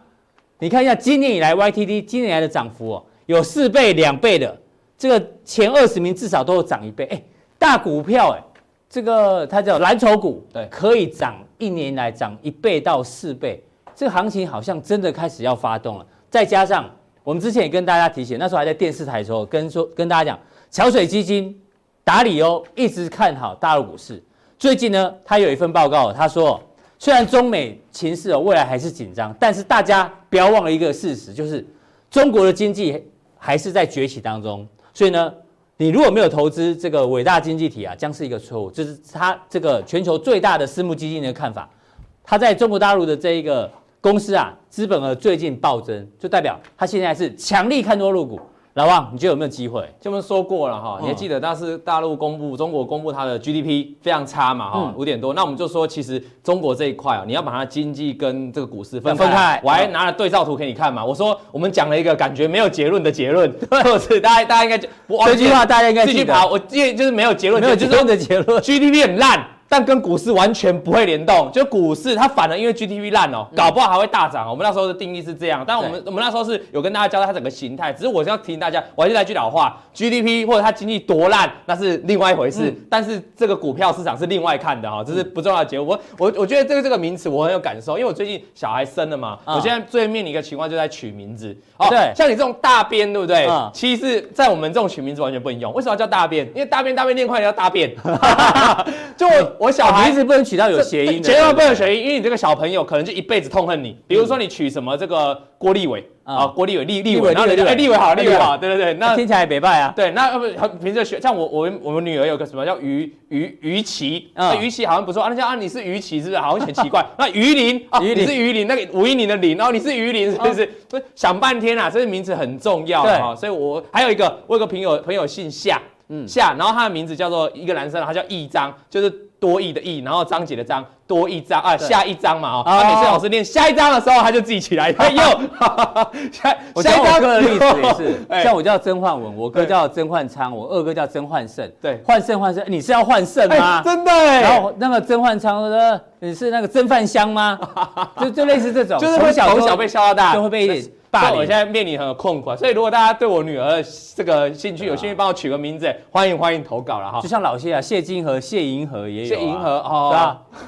你看一下今年以来 YTD 今年以来的涨幅哦，有四倍、两倍的，这个前二十名至少都有涨一倍。哎，大股票哎，这个它叫蓝筹股，对，可以涨一年来涨一倍到四倍。这个行情好像真的开始要发动了，再加上我们之前也跟大家提醒，那时候还在电视台的时候，跟说跟大家讲，桥水基金达理欧一直看好大陆股市。最近呢，他有一份报告，他说，虽然中美情势哦未来还是紧张，但是大家不要忘了一个事实，就是中国的经济还是在崛起当中。所以呢，你如果没有投资这个伟大经济体啊，将是一个错误。这、是他这个全球最大的私募基金的看法，他在中国大陆的这一个。公司啊，资本额最近暴增，就代表它现在是强力看多入股。老王，你觉得有没有机会？就我们说过了哈，你还记得，当时大陆公布，中国公布它的 GDP 非常差嘛哈，五点多。那我们就说，其实中国这一块啊，你要把它经济跟这个股市分开。分开。我还拿了对照图给你看嘛。我说我们讲了一个感觉没有结论的结论，<laughs> 或是大家大家应该就这句话大家应该记得。这句话我记得就是没有结论，没有结论的结论。<laughs> GDP 很烂。但跟股市完全不会联动。就股市它反而因为 GDP 烂哦，搞不好还会大涨。哦我们那时候的定义是这样，但我们我们那时候是有跟大家交代它整个形态。只是我是要提醒大家，我还是来句老话，GDP 或者它经济多烂那是另外一回事，但是这个股票市场是另外看的哈，这是不重要的结果。我我我觉得这个这个名词我很有感受，因为我最近小孩生了嘛，我现在最面临一个情况就在取名字。哦，对，像你这种大便，对不对？其实，在我们这种取名字完全不能用。为什么要叫大便？因为大便大便念快，你要大便。<laughs> 就我我小孩名字不能取到有谐音的，千万不能谐音，因为你这个小朋友可能就一辈子痛恨你。比如说你取什么这个郭立伟啊，郭立伟立立伟，然后立伟立伟好，立伟好，对对对，那听起来也没败啊。对，那不平时学像我我们我们女儿有个什么叫于于于琦，那于琦好像不错啊，那叫啊你是于琦是不是？好像很奇怪。<laughs> 那于林啊，你是于林，那个吴一林的林，然后你是于林是不是？不是想半天啊，这个名字很重要啊，所以我还有一个我有个朋友朋友姓夏。嗯，夏，然后他的名字叫做一个男生，他叫易章，就是多义的义，然后章节的章，多一章啊，下一章嘛，哦，他每次老师念下一章的时候，他就自己起来，<laughs> 哎呦，<laughs> 下下一章。的例子也是，<laughs> 像我叫曾焕文，我哥叫曾焕昌，我二哥叫曾焕胜，对，换胜换胜，你是要换胜吗？真的，然后那个曾焕昌说，你是那个曾饭香吗？就就类似这种，就是从小从小被笑到大，就会被。所以我现在面临很有困惑，所以如果大家对我女儿这个兴趣有兴趣，帮我取个名字，欢迎欢迎投稿了哈。就像老谢啊，谢金河、谢银河也有。谢银河哦，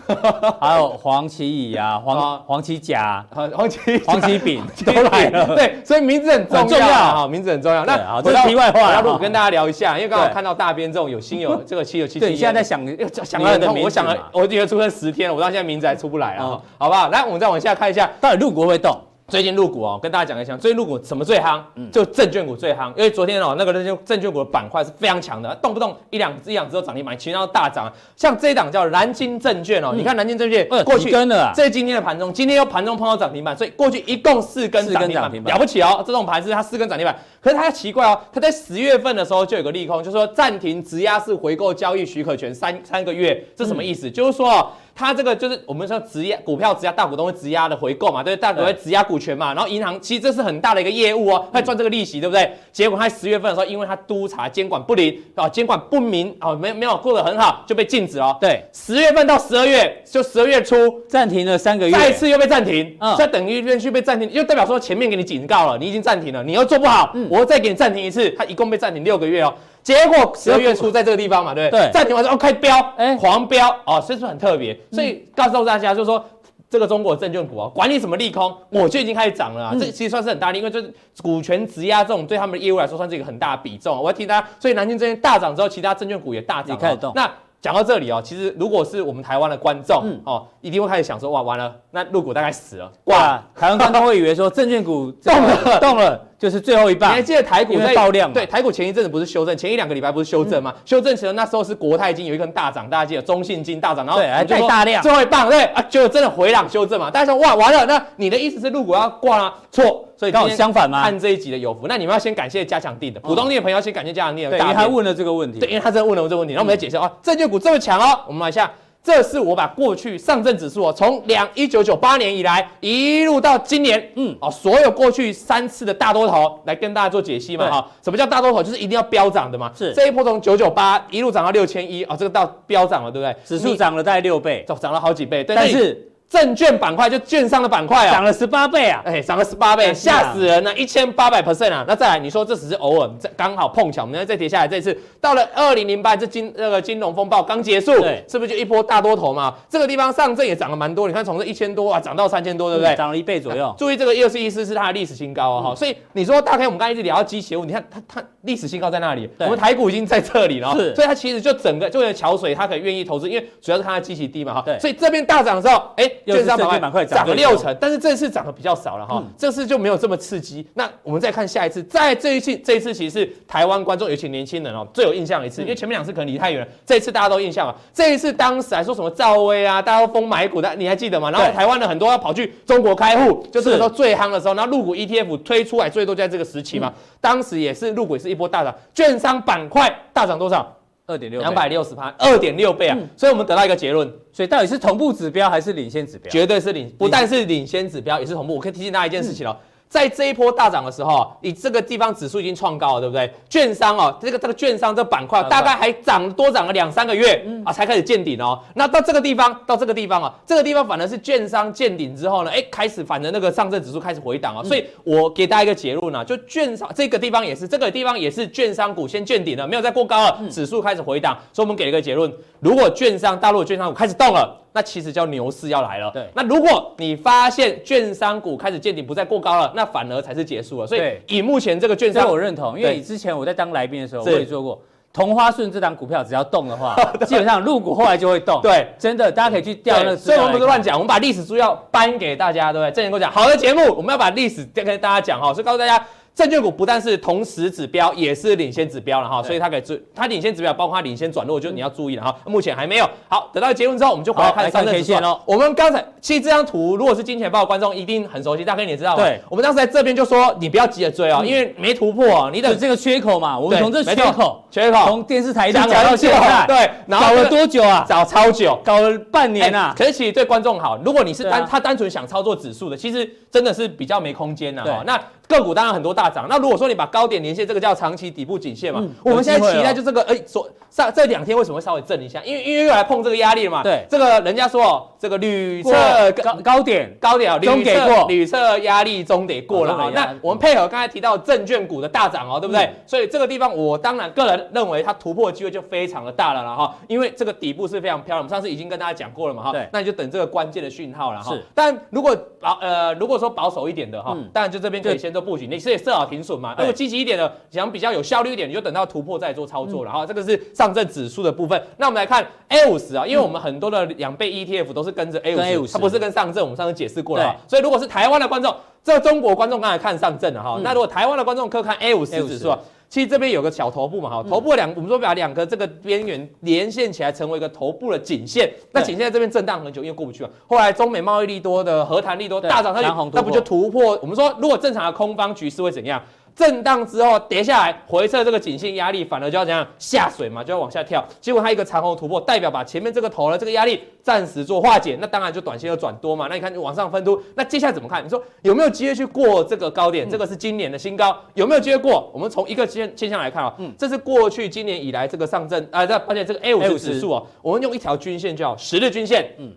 对啊，<laughs> 还有黄奇乙啊，黄黄奇甲，黄奇黄奇丙 <laughs> 都来了。对，所以名字很重要哈，名字很重要。那好，这是题外话，我跟大家聊一下，因为刚好看到大编这种有心有 <laughs> 这个七有七。对，你现在在想想他的名字，我想了，我女儿出生十天了，我到现在名字还出不来啊，好不好？来，我们再往下看一下，到底陆国会动？最近入股哦，跟大家讲一下，最近入股什么最夯？嗯，就证券股最夯，因为昨天哦，那个证券证券股的板块是非常强的，动不动一两一两只都涨停板，其他都大涨。像这一档叫南京证券哦，你看南京证券过去跟了，这今天的盘中，今天又盘中碰到涨停板，所以过去一共四根涨停板，了不起哦，这种盘是它四根涨停板。可是它奇怪哦，它在十月份的时候就有个利空，就是说暂停质押式回购交易许可权三三个月，这什么意思？就是说。它这个就是我们说质押股票质押大股东会质押的回购嘛，对，大股东会质押股权嘛，然后银行其实这是很大的一个业务哦，会赚这个利息，对不对？结果他十月份的时候，因为他督察监管不灵啊，监管不明啊，没没有过得很好，就被禁止了。对，十月份到十二月，就十二月初暂停了三个月，再一次又被暂停，嗯，所以等于连续被暂停，又代表说前面给你警告了，你已经暂停了，你又做不好，嗯，我再给你暂停一次，他一共被暂停六个月哦。结果十二月初在这个地方嘛，对不对？对，暂停完之后开飙，哎，黄飙哦，所以说很特别。所以告诉大家，就是说这个中国证券股啊，管你什么利空，我就已经开始涨了啊。这其实算是很大的，因为就是股权质押这种对他们的业务来说，算是一个很大的比重。我要提大家，所以南京证券大涨之后，其他证券股也大涨，开始动。那讲到这里哦，其实如果是我们台湾的观众哦，一定会开始想说，哇，完了，那入股大概死了。哇，台湾观众会以为说证券股动了，动了。就是最后一棒，你还记得台股在爆量？对，台股前一阵子不是修正，前一两个礼拜不是修正吗？修正前那时候是国泰金有一根大涨，大家记得中信金大涨，然后对，还带大量，最后一棒对啊，就真的回档修正嘛？大家说哇完了，那你的意思是入股要挂了？错，所以刚好相反嘛。按这一集的有福，那你们要先感谢加强定的，普通錠的朋友要先感谢加强定的。对，因为他问了这个问题，对，因为他真的问了我这个问题，然后我们来解释啊，证券股这么强哦，我们来一下。这是我把过去上证指数啊，从两一九九八年以来一路到今年，嗯，啊，所有过去三次的大多头来跟大家做解析嘛，哈，什么叫大多头？就是一定要飙涨的嘛，是这一波从九九八一路涨到六千一，啊，这个到飙涨了，对不对？指数涨了大概六倍，涨涨了好几倍，但是。证券板块就券商的板块啊，涨了十八倍啊！哎，涨了十八倍，吓死人了，一千八百 percent 啊！那再来，你说这只是偶尔，这刚好碰巧，我们再跌下来，这次到了二零零八，这金那个金融风暴刚结束，对，是不是就一波大多头嘛？这个地方上证也涨了蛮多，你看从这一千多啊涨到三千多，对不对？涨了一倍左右。注意这个二十一四是它的历史新高哦，哈。所以你说大概我们刚才一直聊到机械物，你看它它历史新高在那里，我们台股已经在这里了，是，所以它其实就整个就为了桥水，它可以愿意投资，因为主要是看它的基期低嘛，哈。对，所以这边大涨的时候，哎，券商板块。涨了六成，但是这次涨得比较少了哈，嗯、这次就没有这么刺激。那我们再看下一次，在这一次，这一次其实是台湾观众，尤其年轻人哦，最有印象的一次，因为前面两次可能离太远了，这一次大家都印象了。这一次当时还说什么赵薇啊，大家都疯买股的，你还记得吗？然后台湾的很多要跑去中国开户，就是那时候最夯的时候，然后陆股 ETF 推出来最多就在这个时期嘛，嗯、当时也是入股也是一波大涨，券商板块大涨多少？二点六，两百六十趴，二点六倍啊！嗯、所以我们得到一个结论，所以到底是同步指标还是领先指标？绝对是领，不但是领先指标，也是同步。我可以提醒大家一件事情哦，嗯、在这一波大涨的时候，你这个地方指数已经创高了，对不对？券商哦，这个这个券商这板块大概还涨多涨了两三个月啊，才开始见顶哦。那到这个地方，到这个地方啊，这个地方反而是券商见顶之后呢，哎，开始反正那个上证指数开始回档啊。所以我给大家一个结论呢，就券商这个地方也是，这个地方也是券商股先见顶了，没有再过高了，指数开始回档。所以我们给了一个结论，如果券商大陆的券商股开始动了。那其实叫牛市要来了。对，那如果你发现券商股开始见底，不再过高了，那反而才是结束了。所以以目前这个券商，我认同，因为之前我在当来宾的时候，我也做过，同花顺这档股票只要动的话，<laughs> 基本上入股后来就会动。对，真的，大家可以去调那个。所以我们不是乱讲，我们把历史书要搬给大家，对不对？正言跟我讲，好的节目，我们要把历史跟大家讲哈，所以告诉大家。证券股不但是同时指标，也是领先指标了哈，所以它可以追，它领先指标包括它领先转弱，就你要注意了哈。目前还没有好，等到结论之后，我们就回来看上证指数喽。我们刚才其实这张图，如果是金钱豹的观众一定很熟悉，大概你也知道。对，我们当时在这边就说，你不要急着追哦，因为没突破，你等这个缺口嘛。我们从这缺口，缺口从电视台讲到现在，对，搞了多久啊？搞超久，搞了半年啊。可是其实对观众好，如果你是单他单纯想操作指数的，其实真的是比较没空间呐。对，那。个股当然很多大涨，那如果说你把高点连线，这个叫长期底部颈线嘛，嗯、我们现在期待就这个，哎、欸，说上这两天为什么会稍微震一下？因为因为又来碰这个压力了嘛。对，这个人家说这个铝测高高点高点啊，终得过，铝测压力终得过了啊。那我们配合刚才提到证券股的大涨哦，对不对？嗯、所以这个地方我当然个人认为它突破的机会就非常的大了了哈，因为这个底部是非常漂亮。我们上次已经跟大家讲过了嘛哈，对，那你就等这个关键的讯号了哈。是，但如果保呃如果说保守一点的哈，嗯、当然就这边可以先做布局，你是也设。停损嘛，如果积极一点的，想比较有效率一点，你就等到突破再做操作了哈。这个是上证指数的部分。那我们来看 A 五十啊，因为我们很多的两倍 ETF 都是跟着 A 五十，它不是跟上证。我们上次解释过了，所以如果是台湾的观众，这中国观众刚才看上证了哈。那如果台湾的观众可看 A 五十指数，其实这边有个小头部嘛哈，头部两，我们说把两个这个边缘连线起来，成为一个头部的颈线。那颈线在这边震荡很久，因为过不去嘛。后来中美贸易利多的和谈利多大涨，它那不就突破？我们说如果正常的空方局势会怎样？震荡之后跌下来，回撤这个颈线压力，反而就要怎样下水嘛，就要往下跳。结果它一个长红突破，代表把前面这个头的这个压力暂时做化解，那当然就短线又转多嘛。那你看往上分突，那接下来怎么看？你说有没有机会去过这个高点？这个是今年的新高，有没有机会过？我们从一个现现象来看啊，嗯，这是过去今年以来这个上证啊，这而且这个 A 五十指数啊，我们用一条均线叫十日均线，嗯。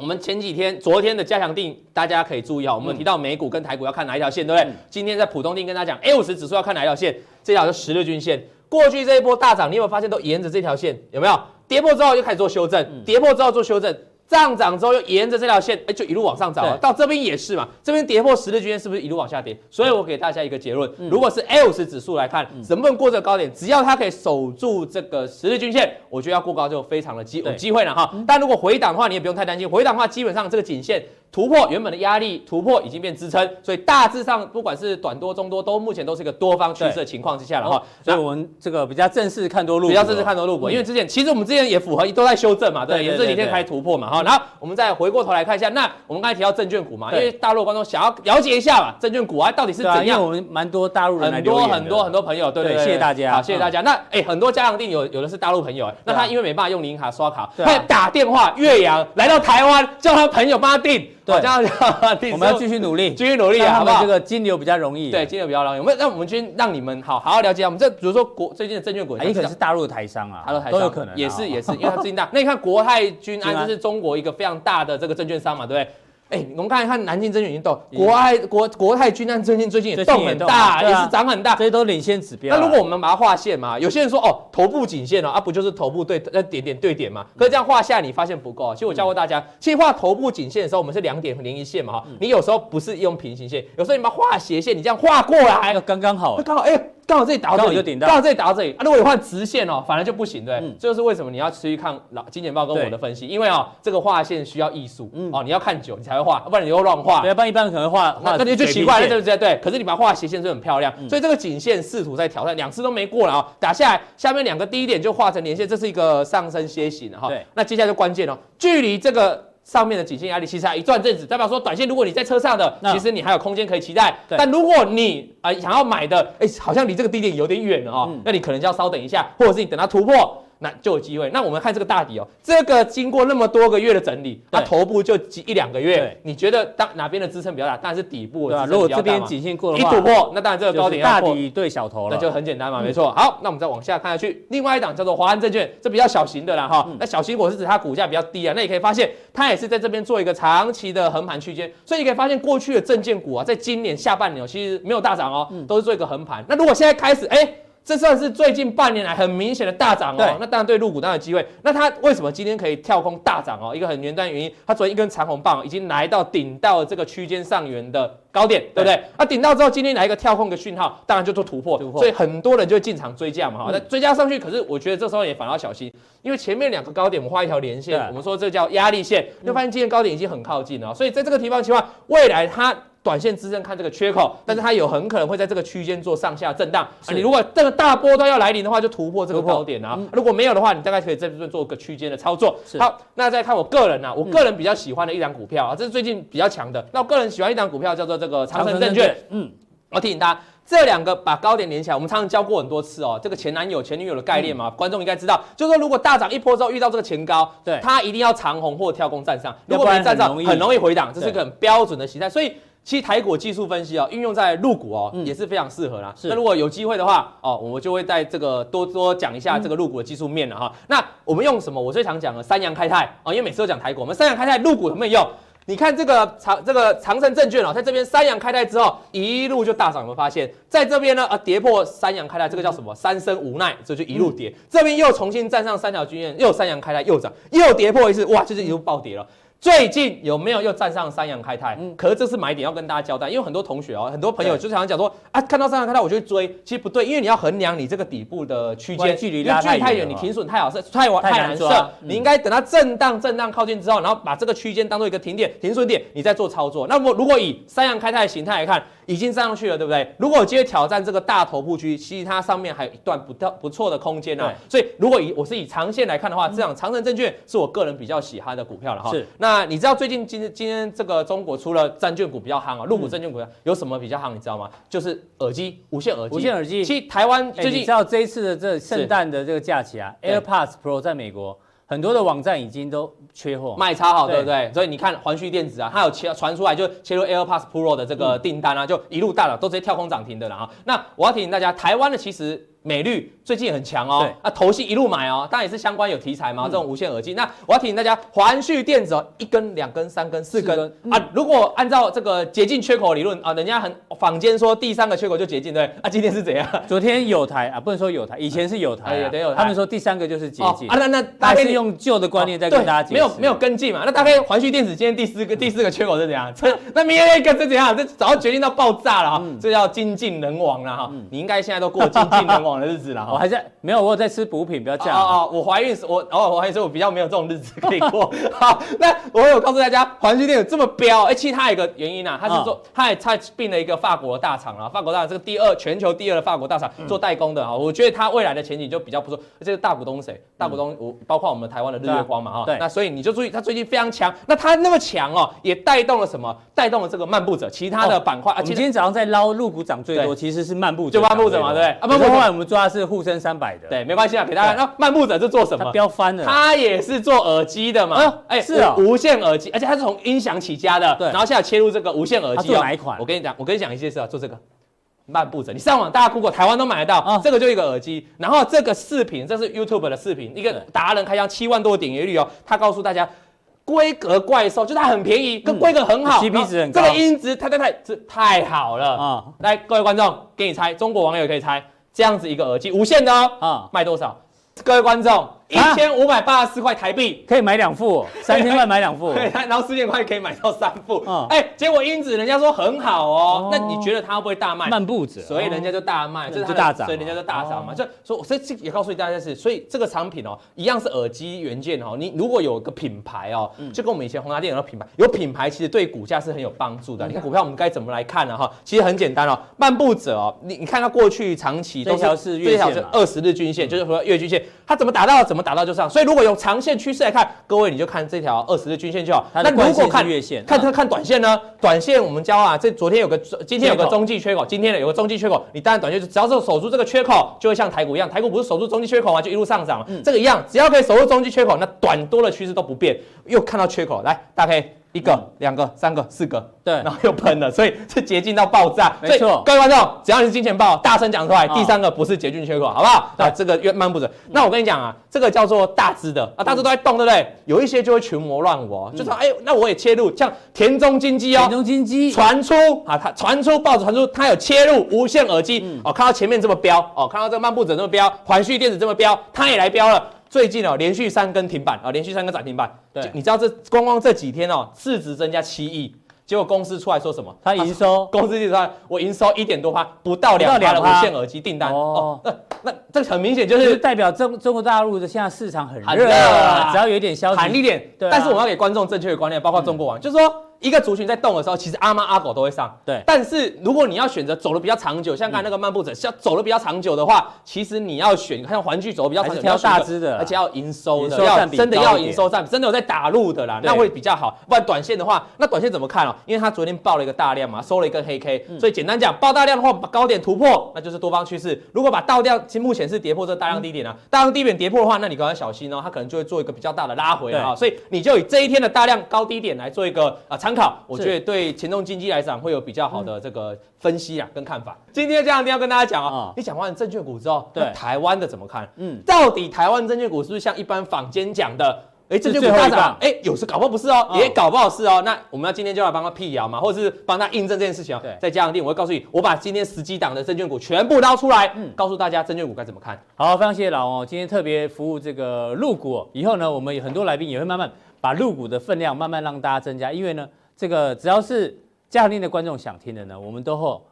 我们前几天、昨天的加强定，大家可以注意哈。我们提到美股跟台股要看哪一条线，对不对？嗯、今天在浦东定跟大家讲，A 五十指数要看哪一条线？这条是十日均线。过去这一波大涨，你有没有发现都沿着这条线？有没有？跌破之后就开始做修正，嗯、跌破之后做修正。上涨之后又沿着这条线，哎，就一路往上涨了。到这边也是嘛，这边跌破十日均线，是不是一路往下跌？所以我给大家一个结论：如果是 A50 指数来看，能不能过这个高点？只要它可以守住这个十日均线，我觉得要过高就非常的机有机会了哈。但如果回档的话，你也不用太担心。回档的话，基本上这个颈线。突破原本的压力，突破已经变支撑，所以大致上不管是短多、中多，都目前都是一个多方趋势的情况之下了哈。所以我们这个比较正式看多路，比较正式看多路股，因为之前其实我们之前也符合都在修正嘛，对，也是这几天才突破嘛哈。然后我们再回过头来看一下，那我们刚才提到证券股嘛，因为大陆观众想要了解一下嘛，证券股啊到底是怎样？我们蛮多大陆人，很多很多很多朋友，对对，谢谢大家，好，谢谢大家。那哎，很多家长定有有的是大陆朋友，那他因为没办法用银行刷卡，他打电话岳阳来到台湾，叫他朋友帮他订。对，这样我们要继续努力，继续努力啊，好不好？这个金流比较容易，对，金流比较容易。我们让我们先让你们好好好了解啊。我们这比如说国最近的证券股，也可能是大陆的台商啊，都有可能，也是也是，因为它最近大。<laughs> 那你看国泰君安，这是中国一个非常大的这个证券商嘛，对不对？哎，我们看一看南京证券已经动，国泰国国泰君安最近最近也动很大，也是涨很大，这些都领先指标。那如果我们把它画线嘛，有些人说哦，头部颈线哦，啊不就是头部对那点点对点嘛？可是这样画下你发现不够。其实我教过大家，其实画头部颈线的时候，我们是两点连一线嘛哈。你有时候不是用平行线，有时候你把它画斜线，你这样画过来，刚刚好，刚好哎。刚好这里打到这里，刚好这里打到这里。啊，如果你换直线哦，反而就不行，对。嗯。这就是为什么你要持续看老金钱豹跟我的分析，因为哦，这个画线需要艺术，嗯，哦，你要看久你才会画，不然你又乱画。对，不然一般可能画画，那你就奇怪了，对不对？对。可是你把它画斜线就很漂亮，所以这个颈线试图在挑战，两次都没过了啊，打下来下面两个低点就画成连线，这是一个上升楔形哈。对。那接下来就关键了，距离这个。上面的颈线压力其实还一段阵子，代表说短线如果你在车上的，其实你还有空间可以期待。但如果你啊想要买的，哎，好像离这个低点有点远了哈，那你可能就要稍等一下，或者是你等它突破。那就有机会。那我们看这个大底哦，这个经过那么多个月的整理，它头部就一两个月，你觉得当哪边的支撑比较大？当然是底部。对啊，如果这边颈线过的话，一突破，那当然这个高点大底对小头了，那就很简单嘛，没错。好，那我们再往下看下去，另外一档叫做华安证券，这比较小型的啦哈。那小型股是指它股价比较低啊，那你可以发现它也是在这边做一个长期的横盘区间，所以你可以发现过去的证券股啊，在今年下半年其实没有大涨哦，都是做一个横盘。那如果现在开始，哎。这算是最近半年来很明显的大涨哦，那当然对入股当然有机会。那它为什么今天可以跳空大涨哦？一个很简单的原因，它昨天一根长红棒已经来到顶到这个区间上缘的高点，对不对？那顶到之后，今天来一个跳空的讯号，当然就做突破，所以很多人就会进场追价嘛哈。那追加上去，可是我觉得这时候也反而要小心，因为前面两个高点我们画一条连线，我们说这叫压力线，就发现今天高点已经很靠近了，所以在这个地方情况，未来它。短线支撑看这个缺口，但是它有很可能会在这个区间做上下震荡。啊你如果这个大波段要来临的话，就突破这个高点啊。嗯、如果没有的话，你大概可以在这边做个区间的操作。好，那再看我个人啊，我个人比较喜欢的一档股票啊，这是最近比较强的。那我个人喜欢一档股票叫做这个长城证券。嗯，我提醒大家，这两个把高点连起来，我们常常教过很多次哦。这个前男友、前女友的概念嘛，嗯、观众应该知道，就是说如果大涨一波之后遇到这个前高，对，它一定要长红或跳空站上，如果没站上，很容易回档，这是一个很标准的形态，所以。其实台股技术分析哦，运用在入股哦，也是非常适合啦。那如果有机会的话哦，我们就会在这个多多讲一下这个入股的技术面了哈。那我们用什么？我最常讲的三阳开泰哦，因为每次都讲台股，我们三阳开泰入股有没有用？你看这个长这个长城证券哦，在这边三阳开泰之后一路就大涨，有没有发现？在这边呢啊，跌破三阳开泰，这个叫什么？三生无奈，这就一路跌。这边又重新站上三条均线，又三阳开泰又涨，又跌破一次，哇，就是一路暴跌了。最近有没有又站上三阳开泰？嗯，可是这是买点要跟大家交代，因为很多同学哦，很多朋友就常常讲说啊，看到三阳开泰我就去追，其实不对，因为你要衡量你这个底部的区间距离距离太远，你停损太好设，太太难设，你应该等它震荡震荡靠近之后，然后把这个区间当做一个停点停损点，你再做操作。那么如果以三阳开泰的形态来看，已经上去了，对不对？如果我今天挑战这个大头部区，其实它上面还有一段不不错的空间啊。所以如果以我是以长线来看的话，这样长城证券是我个人比较喜欢的股票了哈。是。那你知道最近？今天今天这个中国除了证券股比较夯啊，入股证券股有什么比较夯？你知道吗？就是耳机，无线耳机。无线耳机。其实台湾最近，你知道这一次的这圣诞的这个假期啊，AirPods Pro 在美国很多的网站已经都缺货，卖超好，对不对？所以你看环旭电子啊，它有切传出来就切入 AirPods Pro 的这个订单啊，就一路大涨，都直接跳空涨停的了啊。那我要提醒大家，台湾的其实美绿。最近也很强哦，那投信一路买哦，当然也是相关有题材嘛，这种无线耳机。那我要提醒大家，环旭电子哦，一根、两根、三根、四根啊。如果按照这个解禁缺口理论啊，人家很坊间说第三个缺口就解禁，对？啊，今天是怎样？昨天有台啊，不能说有台，以前是有台，对，有台。他们说第三个就是解禁啊。那那大概是用旧的观念在跟大家解释，没有没有跟进嘛。那大概环旭电子今天第四个第四个缺口是怎样？那明天一个是怎样？这早就决定到爆炸了哈，这叫精尽人亡了哈。你应该现在都过精尽人亡的日子啦。我。还在没有，我有在吃补品，不要这样。哦哦，我怀孕时，我哦，我怀孕时我比较没有这种日子可以过。<laughs> 好，那我有告诉大家，环旭电子这么彪，哎，其实它有一个原因啊，它是做，它也它并了一个法国的大厂啊，法国大厂这个第二全球第二的法国大厂做代工的啊，我觉得它未来的前景就比较不错。这个大股东谁？大股东我包括我们台湾的日月光嘛哈。对。那所以你就注意，它最近非常强。那它那么强哦，也带动了什么？带动了这个漫步者其他的板块。啊，今天早上在捞陆股涨最多，其实是漫步者。就漫步者嘛，对不对？啊，漫步者们抓的是沪深三百的。对，没关系啊。给大家，那漫步者是做什么？飙翻了。他也是做耳机的嘛？哎，是啊，无线耳机，而且他是从音响起家的。对。然后现在切入这个无线耳机。做哪一款？我跟你讲，我跟你讲一件事啊，做这个漫步者，你上网大家 Google 台湾都买得到。这个就一个耳机，然后这个视频，这是 YouTube 的视频，一个达人开箱七万多点阅率哦。他告诉大家，规格怪兽，就它很便宜，跟规格很好，CP 值很高，这个音质太太太这太好了啊！来，各位观众，给你猜，中国网友可以猜。这样子一个耳机，无线的哦，啊，卖多少？各位观众。一千五百八十四块台币可以买两副，<laughs> 三千块买两副，对，<laughs> 然后四千块可以买到三副。哎，结果因子人家说很好哦，那你觉得它会不会大卖？漫步者，所以人家就大卖，就大涨，所以人家就大涨嘛。就说，所以这也告诉大家是，所以这个产品哦，一样是耳机元件哦。你如果有个品牌哦，就跟我们以前宏达电有个品牌，有品牌其实对股价是很有帮助的。你看股票我们该怎么来看呢？哈，其实很简单哦，漫步者哦，你你看它过去长期都是最少是二十日均线，就是说月均线。它怎么打到怎么打到就上。所以如果用长线趋势来看，各位你就看这条二十日均线就好。那如果看月线，看它看短线呢？短线我们教啊，这昨天有个今天有个中继缺口，今天呢有个中继缺口，你当然短线就只要是守住这个缺口，就会像台股一样，台股不是守住中继缺口啊，就一路上涨。嗯，这个一样，只要可以守住中继缺口，那短多的趋势都不变。又看到缺口，来，大家可以。一个、两个、三个、四个，对，然后又喷了，所以是捷径到爆炸。没错，各位观众，只要你是金钱豹，大声讲出来，第三个不是捷径缺口，好不好？啊，这个越漫步者。那我跟你讲啊，这个叫做大只的啊，大只都在动，对不对？有一些就会群魔乱舞，就说哎，那我也切入，像田中金鸡哦，田中金鸡传出啊，它传出报纸传出，它有切入无线耳机哦，看到前面这么标哦，看到这个漫步者这么标，环旭电子这么标，它也来标了。最近哦，连续三根停板啊，连续三根涨停板。对，你知道这光光这几天哦，市值增加七亿，结果公司出来说什么？他营收，<laughs> 公司就说，我营收一点多趴，不到两趴的无线耳机订单。哦，那那这很明显就是代表中中国大陆的现在市场很热啊，只要有一点消息，喊一点。对，但是我要给观众正确的观念，包括中国网，就是说。一个族群在动的时候，其实阿猫阿狗都会上。对，但是如果你要选择走的比较长久，像刚才那个漫步者，像走的比较长久的话，其实你要选，你看环聚走的比较长久，挑大只的，而且要营收的，要真的要营收占比，真的有在打入的啦，那会比较好。不然短线的话，那短线怎么看哦？因为它昨天爆了一个大量嘛，收了一根黑 K，所以简单讲，爆大量的话，把高点突破，那就是多方趋势。如果把倒量，其实目前是跌破这个大量低点啊，大量低点跌破的话，那你刚刚小心哦，它可能就会做一个比较大的拉回啊。所以你就以这一天的大量高低点来做一个啊参考，我觉得。对前中经济来讲，会有比较好的这个分析啊，跟看法。今天这样一定要跟大家讲啊，你讲完证券股之后，对台湾的怎么看？嗯，到底台湾证券股是不是像一般坊间讲的，哎，证券股大涨？哎，有时搞不好不是哦，也搞不好是哦。那我们要今天就来帮他辟谣嘛，或者是帮他印证这件事情哦。对，在加强錠，我会告诉你，我把今天十几档的证券股全部捞出来，嗯，告诉大家证券股该怎么看。好，非常谢谢老王哦，今天特别服务这个入股，以后呢，我们有很多来宾也会慢慢把入股的分量慢慢让大家增加，因为呢，这个只要是。加强錠的观众想听的呢，我们都会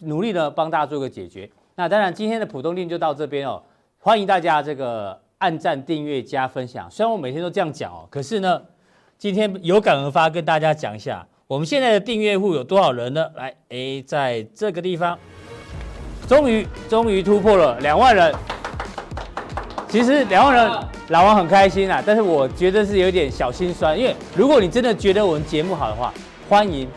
努力的帮大家做个解决。那当然，今天的普通錠就到这边哦。欢迎大家这个按赞、订阅、加分享。虽然我每天都这样讲哦，可是呢，今天有感而发，跟大家讲一下，我们现在的订阅户有多少人呢？来，哎，在这个地方，终于终于突破了两万人。其实两万人，老王很开心啊，但是我觉得是有点小心酸，因为如果你真的觉得我们节目好的话，欢迎。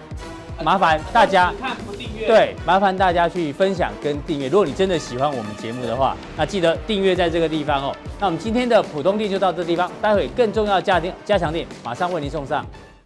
麻烦大家看不订阅对，麻烦大家去分享跟订阅。如果你真的喜欢我们节目的话，那记得订阅在这个地方哦。那我们今天的普通店就到这地方，待会更重要的加錠加强店马上为您送上。